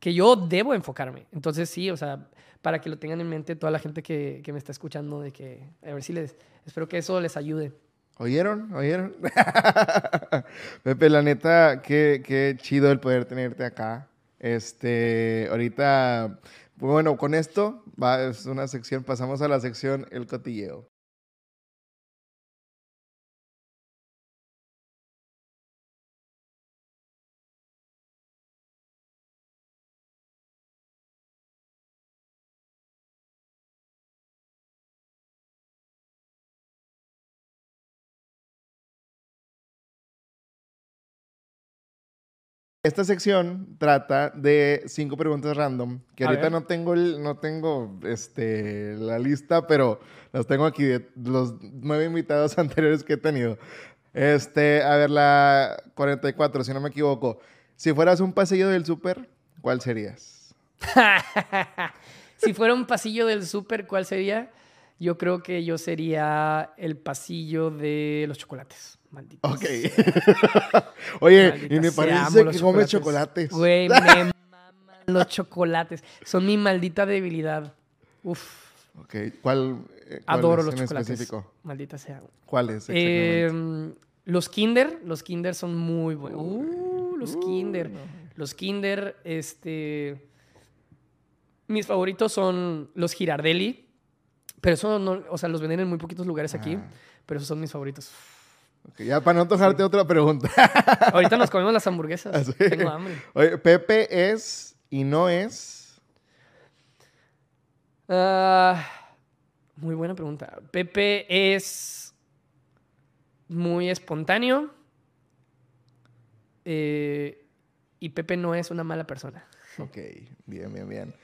Que yo debo enfocarme. Entonces sí, o sea, para que lo tengan en mente toda la gente que, que me está escuchando, de que a ver si les, espero que eso les ayude. ¿Oyeron? ¿Oyeron? Pepe, la neta, qué, qué chido el poder tenerte acá. Este, ahorita, bueno, con esto es una sección, pasamos a la sección El Cotilleo. Esta sección trata de cinco preguntas random, que A ahorita ver. no tengo, el- no tengo este, la lista, pero las tengo aquí de los nueve invitados anteriores que he tenido. Este, a ver, la 44, si no me equivoco. Si fueras un pasillo del súper, ¿cuál serías? si fuera un pasillo del súper, ¿cuál sería? Yo creo que yo sería el pasillo de los chocolates. Malditos. Ok. Oye, Maldita y me parece que comes chocolates. Güey, me maman los chocolates. Son mi maldita debilidad. Uf, Ok, ¿cuál, eh, cuál adoro es los en chocolates. específico? Maldita sea. ¿Cuáles Eh, los Kinder, los Kinder son muy buenos. Uh, los Kinder. Los Kinder, este. Mis favoritos son los Girardelli. Pero eso no, o sea, los venden en muy poquitos lugares aquí. Ah. Pero esos son mis favoritos. Ya para no antojarte otra pregunta. Ahorita nos comemos las hamburguesas. Ah, sí. Tengo hambre. Oye, Pepe es y no es. Ah, muy buena pregunta. Pepe es muy espontáneo. eh, y Pepe no es una mala persona. Ok, bien, bien, bien.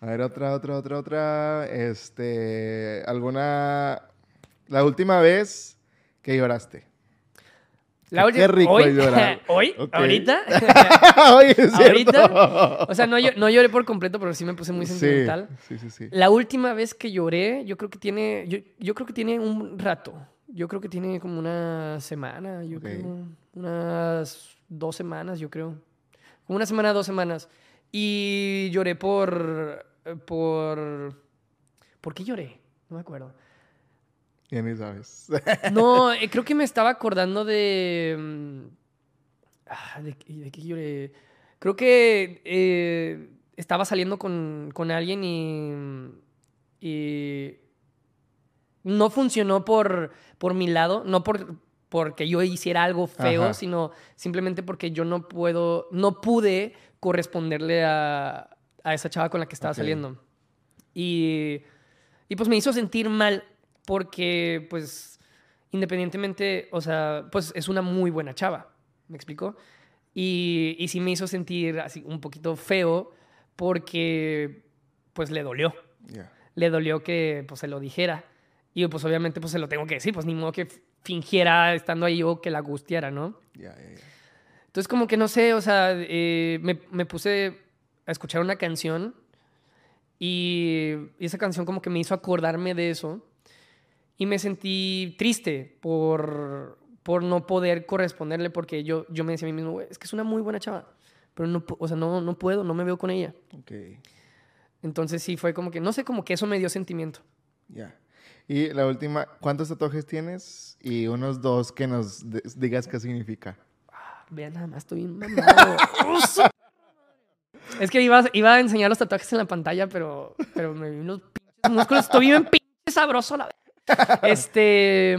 A ver, otra, otra, otra, otra. Este. ¿Alguna. La última vez que lloraste? La Qué última- rico hoy, llorar. hoy, Ok. ahorita, Oye, es ahorita, o sea, no, no lloré por completo, pero sí me puse muy Sí, sentimental. Sí, sí, sí. La última vez que lloré, yo creo que tiene, yo, yo creo que tiene un rato. Yo creo que tiene como una semana, yo Ok. creo, unas dos semanas, yo creo. Como una semana, dos semanas. Y lloré por, por, ¿por qué lloré? No me acuerdo. Ya ni sabes. No, eh, creo que me estaba acordando de. mm, ah, ¿de, qué- de qué lloré? Creo que eh, estaba saliendo con, con alguien y. y no funcionó por, por mi lado, no por, porque yo hiciera algo feo, Ajá. sino simplemente porque yo no puedo, no pude corresponderle a, a esa chava con la que estaba saliendo. Y, y pues me hizo sentir mal porque pues independientemente, o sea, pues es una muy buena chava, ¿me explico? Y, y sí me hizo sentir así un poquito feo porque pues le dolió le dolió que pues se lo dijera. Y pues obviamente pues se lo tengo que decir, pues ni modo que fingiera estando ahí o que la gustiara, ¿no? Ya, ya. Entonces como que no sé, o sea, eh, me, me puse a escuchar una canción y esa canción como que me hizo acordarme de eso y me sentí triste por, por no poder corresponderle porque yo, yo me decía a mí mismo, "Güey, es que es una muy buena chava, pero no, o sea, no, no puedo, no me veo con ella. Ok. Entonces sí fue como que, no sé, como que eso me dio sentimiento. Ya. Y la última, ¿cuántos tatuajes tienes? Y unos dos que nos digas qué significa. Vean, nada más estoy bien mamado. es que iba, iba a enseñar los tatuajes en la pantalla, pero, pero me vi unos pinches músculos. Estoy bien pinche sabroso, la verdad. Este.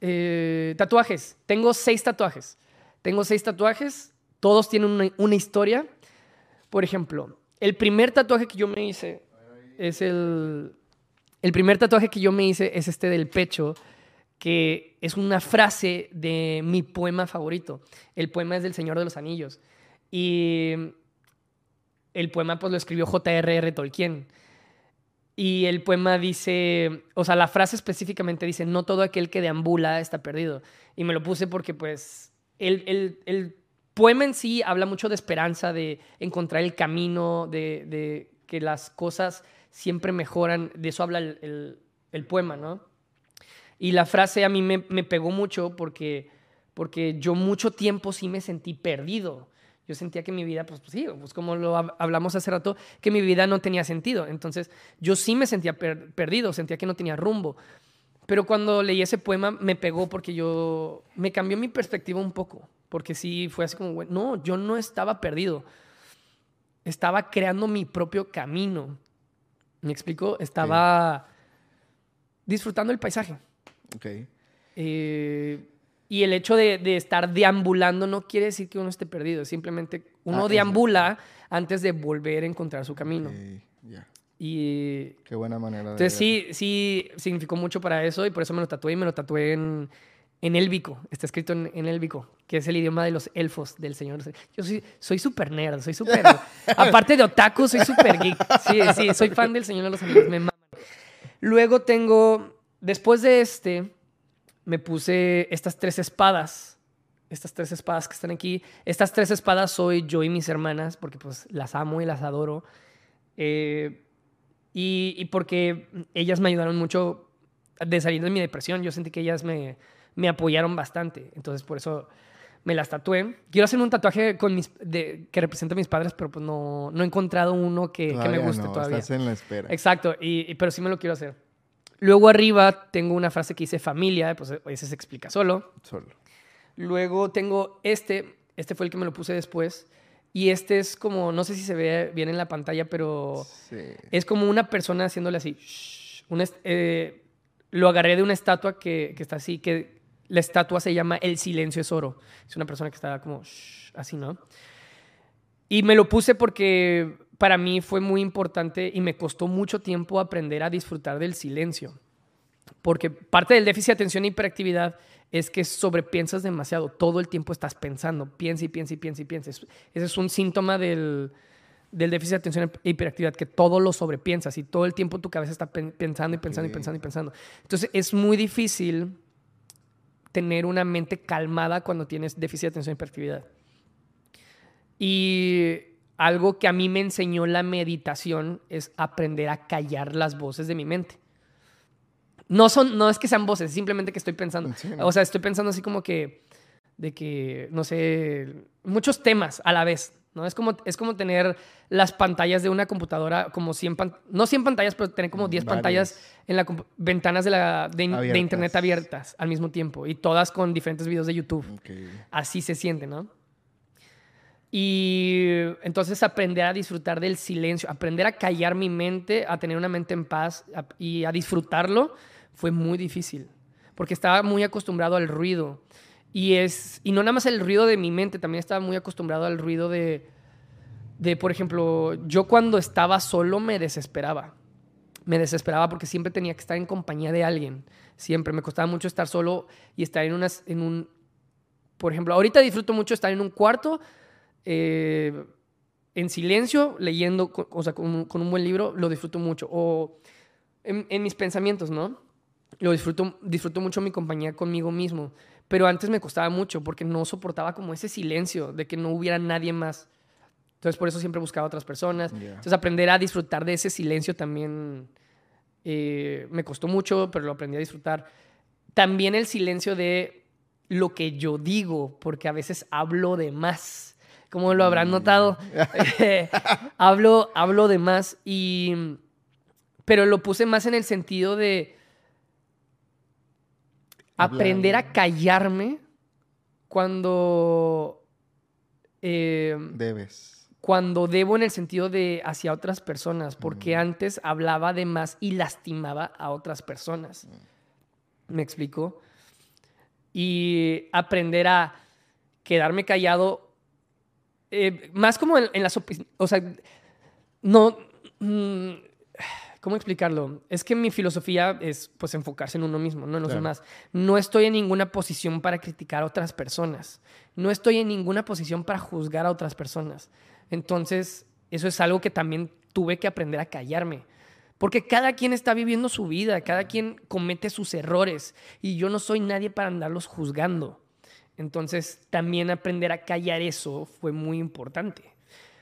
eh, tatuajes. Tengo seis tatuajes. Tengo seis tatuajes. Todos tienen una, una historia. Por ejemplo, el primer tatuaje que yo me hice es el. El primer tatuaje que yo me hice es este del pecho, que es una frase de mi poema favorito. El poema es del Señor de los Anillos. Y el poema pues lo escribió J.R.R. Tolkien. Y el poema dice, o sea, la frase específicamente dice, no todo aquel que deambula está perdido. Y me lo puse porque pues el, el- el poema en sí habla mucho de esperanza, de encontrar el camino, de, de que las cosas siempre mejoran. De eso habla el, el- poema, ¿no? Y la frase a mí me, me pegó mucho porque, porque yo mucho tiempo sí me sentí perdido. Yo sentía que mi vida, pues, pues sí, pues como lo hab- hablamos hace rato, que mi vida no tenía sentido. Entonces, yo sí me sentía per- perdido, sentía que no tenía rumbo. Pero cuando leí ese poema me pegó porque yo me cambió mi perspectiva un poco, porque sí fue así como, no, yo no estaba perdido. Estaba creando mi propio camino. ¿Me explico? Estaba disfrutando el paisaje. Ok. Eh, y el hecho de, de estar deambulando no quiere decir que uno esté perdido, simplemente uno Ah, deambula antes de volver a encontrar su camino. Ok, Ya. Y Qué buena manera de. entonces sí, sí significó mucho para eso y por eso me lo tatué y me lo tatué en, en élvico. Está escrito en, en élvico, que es el idioma de los elfos del señor. Yo soy soy súper nerd, soy súper... aparte de otaku, soy súper geek. Sí, sí, soy fan del Señor de los Anillos, me maman. Luego tengo, después de este, me puse estas tres espadas. Estas tres espadas que están aquí. Estas tres espadas soy yo y mis hermanas, porque pues las amo y las adoro. Eh, y, y porque ellas me ayudaron mucho de salir de mi depresión. Yo sentí que ellas me, me apoyaron bastante. Entonces, por eso me las tatué. Quiero hacer un tatuaje con mis, de, que represente a mis padres, pero pues no, no he encontrado uno que, que me guste no, todavía. Estás en la espera. Exacto, y, y- pero sí me lo quiero hacer. Luego arriba tengo una frase que dice familia, pues ese se explica solo. Solo. Luego tengo este, este fue el que me lo puse después. Y este es como, no sé si se ve bien en la pantalla, pero Sí. es como una persona haciéndole así. shh, una est- eh, lo agarré de una estatua que, que está así, que la estatua se llama El silencio es oro. Es una persona que está como shh, así, ¿no? Y me lo puse porque para mí fue muy importante y me costó mucho tiempo aprender a disfrutar del silencio. Porque parte del déficit de atención e hiperactividad es que sobrepiensas demasiado. Todo el tiempo estás pensando. Piensa y piensa y piensa y piensa. Ese es un síntoma del, del déficit de atención e hiperactividad, que todo lo sobrepiensas y todo el tiempo tu cabeza está pen- pensando y pensando y pensando y pensando. Entonces es muy difícil tener una mente calmada cuando tienes déficit de atención e hiperactividad. Y algo que a mí me enseñó la meditación es aprender a callar las voces de mi mente. No, son, no es que sean voces, simplemente que estoy pensando. Sí, ¿no? O sea, estoy pensando así como que, de que, no sé, muchos temas a la vez. ¿no? Es, como, es como tener las pantallas de una computadora, como 100, pan- no 100 pantallas, pero tener como 10 Varias. pantallas en la compu- ventanas de, la, de, de internet abiertas al mismo tiempo y todas con diferentes videos de YouTube. Así se siente, ¿no? Y entonces aprender a disfrutar del silencio, aprender a callar mi mente, a tener una mente en paz y a disfrutarlo fue muy difícil, porque estaba muy acostumbrado al ruido. Y, es, y no nada más el ruido de mi mente, también estaba muy acostumbrado al ruido de, de, por ejemplo, yo cuando estaba solo me desesperaba. Me desesperaba porque siempre tenía que estar en compañía de alguien. Siempre me costaba mucho estar solo y estar en, unas, en un... Por ejemplo, ahorita disfruto mucho estar en un cuarto, eh, en silencio, leyendo, o sea, con, un- con un buen libro, lo disfruto mucho. O en, en mis pensamientos, ¿no? Lo disfruto, disfruto mucho mi compañía conmigo mismo. Pero antes me costaba mucho porque no soportaba como ese silencio de que no hubiera nadie más. Entonces, por eso siempre buscaba otras personas. Ya. Entonces, aprender a disfrutar de ese silencio también eh, me costó mucho, pero lo aprendí a disfrutar. También el silencio de lo que yo digo, porque a veces hablo de más. Como lo habrán notado, Eh, hablo, hablo de más y... Pero lo puse más en el sentido de aprender a callarme cuando... eh, Debes. cuando debo en el sentido de hacia otras personas, porque antes hablaba de más y lastimaba a otras personas. ¿Me explico? Y aprender a quedarme callado, eh, más como en, en las opiniones, o sea, no, mm, ¿cómo explicarlo? Es que mi filosofía es pues enfocarse en uno mismo, no en los Claro. demás. No estoy en ninguna posición para criticar a otras personas. No estoy en ninguna posición para juzgar a otras personas. Entonces, eso es algo que también tuve que aprender a callarme. Porque cada quien está viviendo su vida, cada quien comete sus errores y yo no soy nadie para andarlos juzgando. Entonces, también aprender a callar eso fue muy importante.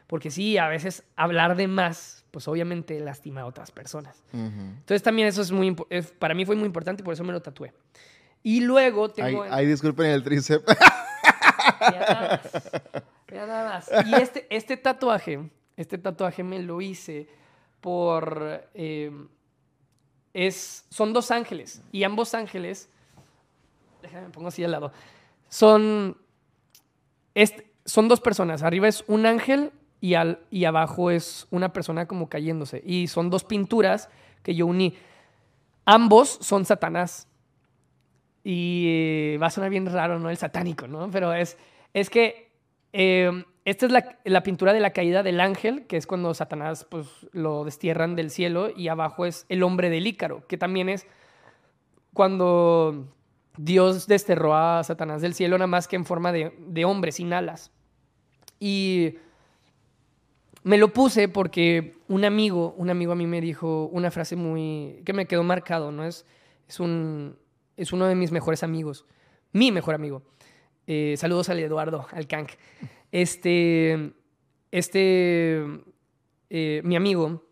Porque sí, a veces hablar de más, pues obviamente lastima a otras personas. Entonces, también eso es muy, eh, para mí fue muy importante y por eso me lo tatué. Y luego Ay, tengo... ay, disculpen el tríceps. Mira nada más. Y este, este tatuaje, este tatuaje me lo hice por... eh, es, son dos ángeles. Y ambos ángeles... Déjame, me pongo así al lado. Son... este- son dos personas. Arriba es un ángel y, al, y abajo es una persona como cayéndose. Y son dos pinturas que yo uní. Ambos son Satanás. Y eh, va a sonar bien raro, ¿no? El satánico, ¿no? Pero es, es que eh, esta es la, la pintura de la caída del ángel, que es cuando Satanás pues, lo destierran del cielo, y abajo es el hombre del Ícaro, que también es cuando Dios desterró a Satanás del cielo, nada más que en forma de, de hombre, sin alas. Y me lo puse porque un amigo, un amigo a mí me dijo una frase muy que me quedó marcado, ¿no? Es, es, un, es uno de mis mejores amigos, mi mejor amigo. Eh, saludos al Eduardo, al Kank. Este, este, eh, mi amigo,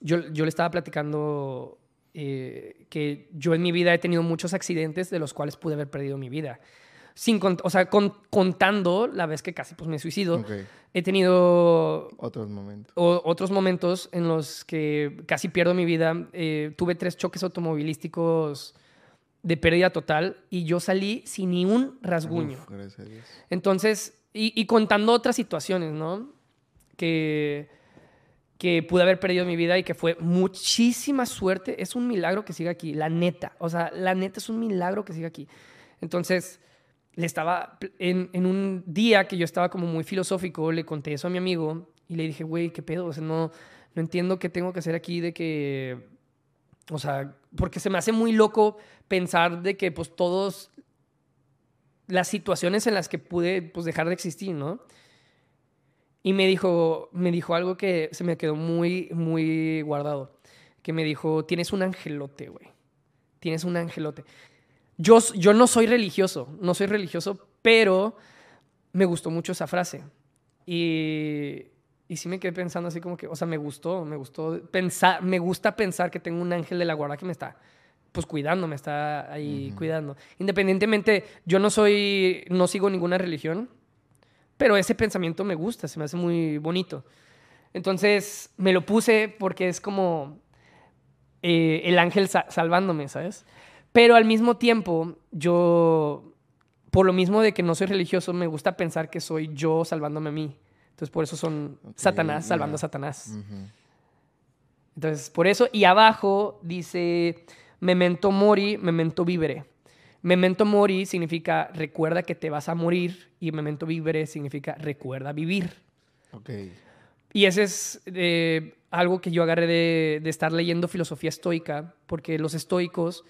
yo, yo le estaba platicando eh, que yo en mi vida he tenido muchos accidentes de los cuales pude haber perdido mi vida. Sin o sea, con- contando la vez que casi pues, me suicido, Ok. he tenido Otros momentos. o- otros momentos en los que casi pierdo mi vida. Eh, tuve tres choques automovilísticos de pérdida total y yo salí sin ni un rasguño. Uf, gracias a Dios. Entonces, y, y contando otras situaciones, ¿no? Que, que pude haber perdido mi vida y que fue muchísima suerte. Es un milagro que siga aquí, la neta. O sea, la neta es un milagro que siga aquí. Entonces, le estaba, en, en un día que yo estaba como muy filosófico, le conté eso a mi amigo y le dije, güey, ¿qué pedo? O sea, no, no entiendo qué tengo que hacer aquí de que, o sea, porque se me hace muy loco pensar de que pues todos las situaciones en las que pude pues dejar de existir, ¿no? Y me dijo, me dijo algo que se me quedó muy, muy guardado. Que me dijo, tienes un angelote, güey. Tienes un angelote. Yo, yo no soy religioso, no soy religioso, pero me gustó mucho esa frase. Y, y sí me quedé pensando así como que, o sea, me gustó, me gustó pensar, me gusta pensar que tengo un ángel de la guarda que me está, pues cuidando, me está ahí cuidando. Independientemente, yo no soy, no sigo ninguna religión, pero ese pensamiento me gusta, se me hace muy bonito. Entonces me lo puse porque es como eh, el ángel sa- salvándome, ¿sabes? Pero al mismo tiempo, yo, por lo mismo de que no soy religioso, me gusta pensar que soy yo salvándome a mí. Entonces por eso son Satanás salvando a Satanás. Entonces, por eso, y abajo dice memento mori, memento vivere. Memento mori significa recuerda que te vas a morir y memento vivere significa recuerda vivir. Ok. Y ese es eh, algo que yo agarré de, de estar leyendo filosofía estoica, porque los estoicos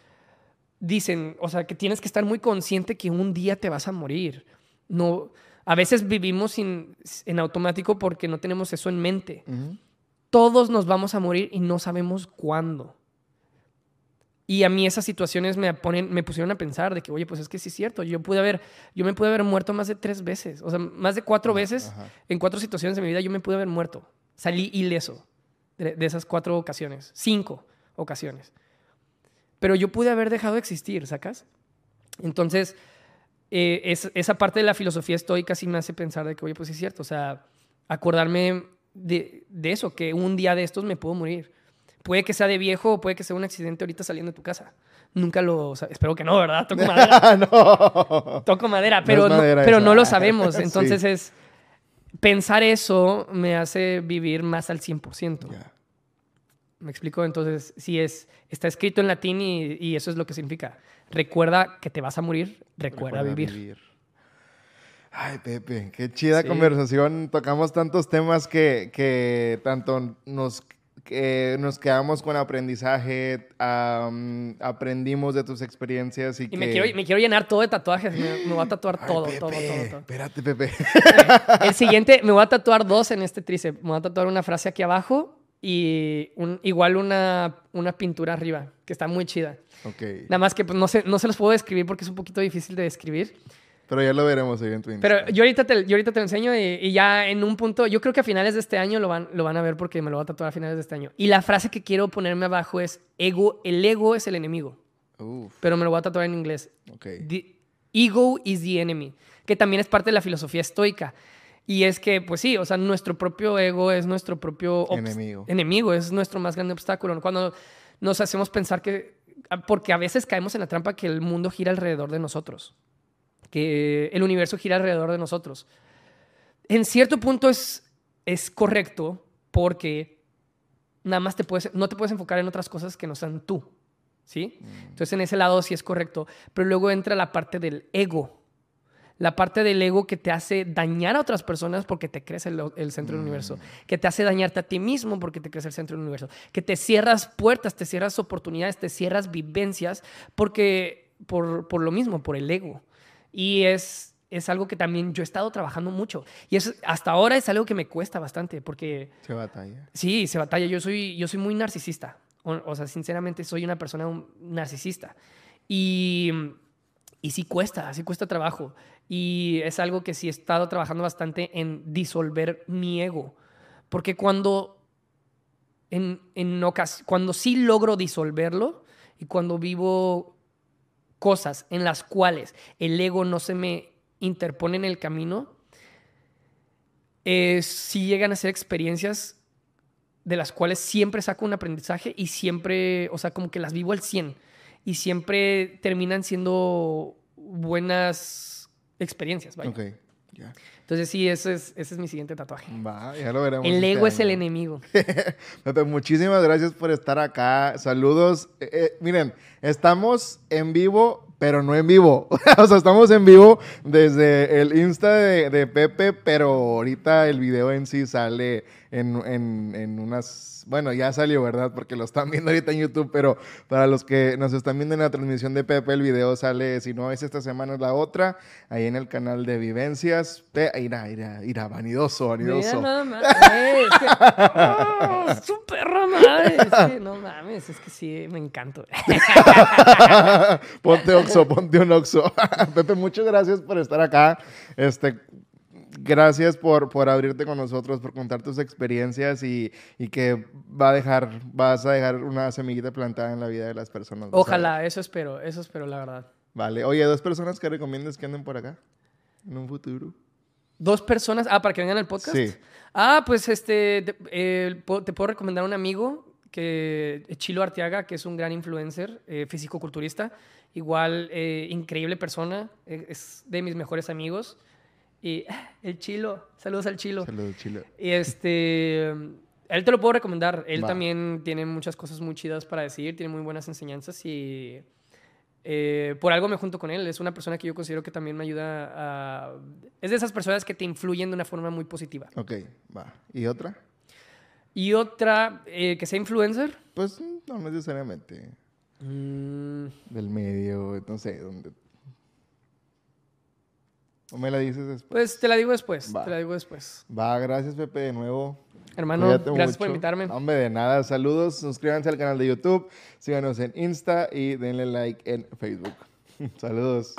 dicen, o sea, que tienes que estar muy consciente que un día te vas a morir. No, a veces vivimos sin- en automático porque no tenemos eso en mente todos nos vamos a morir y no sabemos cuándo. Y a mí esas situaciones me, ponen, me pusieron a pensar de que, oye, pues es que sí es cierto, yo, pude haber, yo me pude haber muerto más de tres veces, o sea, más de cuatro veces, Ajá. en cuatro situaciones de mi vida yo me pude haber muerto. Salí ileso de, de esas cuatro ocasiones, cinco ocasiones. Pero yo pude haber dejado de existir, ¿sacas? Entonces, eh, es- esa parte de la filosofía estoica sí me hace pensar de que, oye, pues es cierto, o sea, acordarme de, de eso, que un día de estos me puedo morir. Puede que sea de viejo o puede que sea un accidente ahorita saliendo de tu casa. Nunca lo... o sea, espero que no, ¿verdad? Toco madera. no. Toco madera, pero, no, madera pero no lo sabemos. Sí. Entonces es... Pensar eso me hace vivir más al 100%. Ya. ¿Me explico? Entonces, sí es... Está escrito en latín y, y eso es lo que significa. Recuerda que te vas a morir, recuerda, vivir. Ay, Pepe, qué chida Sí. conversación. Tocamos tantos temas que, que tanto nos, que nos quedamos con aprendizaje, am, aprendimos de tus experiencias y, Y que... me quiero, me quiero llenar todo de tatuajes. Me, me voy a tatuar Ay, todo, Pepe, todo, todo, todo. Espérate, Pepe. El siguiente, me voy a tatuar dos en este tríceps. Me voy a tatuar una frase aquí abajo y un- igual una, una pintura arriba, que está muy chida. ok. Nada más que pues, no, sé, no se los puedo describir porque es un poquito difícil de describir. Pero ya lo veremos ahí en tu Pero yo ahorita te, yo ahorita te lo enseño y, y ya en un punto, yo creo que a finales de este año lo van, lo van a ver porque me lo voy a tatuar a finales de este año. Y la frase que quiero ponerme abajo es, ego, el ego es el enemigo, Uf, pero me lo voy a tatuar en inglés. ok. The ego is the enemy, que también es parte de la filosofía estoica. Y es que, pues sí, o sea, nuestro propio ego es nuestro propio Enemigo. enemigo, es nuestro más grande obstáculo. Cuando nos hacemos pensar que, porque a veces caemos en la trampa que el mundo gira alrededor de nosotros, que el universo gira alrededor de nosotros. En cierto punto es, es correcto porque nada más te puedes, no te puedes enfocar en otras cosas que no sean tú, ¿sí? Entonces en ese lado sí es correcto, pero luego entra la parte del ego. La parte del ego que te hace dañar a otras personas porque te crees el, el centro del universo. Que te hace dañarte a ti mismo porque te crees el centro del universo. Que te cierras puertas, te cierras oportunidades, te cierras vivencias porque, por, por lo mismo, por el ego. Y es, es algo que también yo he estado trabajando mucho. Y es, hasta ahora es algo que me cuesta bastante porque Se batalla. Sí, se batalla. Yo soy, yo soy muy narcisista. O, o sea, sinceramente, soy una persona un- narcisista. Y, y sí cuesta, sí cuesta trabajo. Y es algo que sí he estado trabajando bastante en disolver mi ego. Porque cuando, en, en ocas- cuando sí logro disolverlo y cuando vivo cosas en las cuales el ego no se me interpone en el camino, eh, sí llegan a ser experiencias de las cuales siempre saco un aprendizaje y siempre, o sea, como que las vivo al 100 y siempre terminan siendo buenas experiencias. vaya. Ok, ya. Entonces sí, ese es, ese es mi siguiente tatuaje. Va, ya lo veremos. El este ego es el enemigo. Pepe, muchísimas gracias por estar acá. Saludos. Eh, eh, miren, estamos en vivo, pero no en vivo. o sea, estamos en vivo desde el Insta de, de Pepe, pero ahorita el video en sí sale en, en- en unas... Bueno, ya salió, ¿verdad? Porque lo están viendo ahorita en YouTube, pero para los que nos están viendo en la transmisión de Pepe, el video sale, si no es esta semana, es la otra, ahí en el canal de Vivencias. Pe irá, irá, irá, vanidoso, vanidoso. Mira, no mames, es que- ¡Oh, su perra madre! Es que no mames, es que sí, me encanta. ponte Oxo, ponte un Oxo. Pepe, muchas gracias por estar acá. Este, gracias por, por abrirte con nosotros, por contar tus experiencias y, y que va a dejar, vas a dejar una semillita plantada en la vida de las personas. Ojalá, eso espero, eso espero, la verdad. Vale. Oye, dos personas que recomiendas que anden por acá en un futuro. Dos personas. Ah, para que vengan al podcast. Sí. Ah, pues este. Te, eh, te puedo recomendar a un amigo que Chilo Arteaga, que es un gran influencer, eh, físico-culturista. Igual, eh, increíble persona. eh, es de mis mejores amigos. Y el Chilo. Saludos al Chilo. Saludos, chilo. Y este. Él te lo puedo recomendar. Él Va. también tiene muchas cosas muy chidas para decir, tiene muy buenas enseñanzas y. eh, por algo me junto con él. Es una persona que yo considero que también me ayuda a. Es de esas personas que te influyen de una forma muy positiva. Ok, va. ¿Y otra? Y otra, eh, que sea influencer. Pues no necesariamente. Mm, Del medio, no sé, dónde. ¿O me la dices después? pues te la digo después. Va. Te la digo después. Va, gracias Pepe de nuevo. Hermano, Cuídate gracias por invitarme. Hombre, de nada. Saludos, suscríbanse al canal de YouTube, síganos en Insta y denle like en Facebook. Saludos.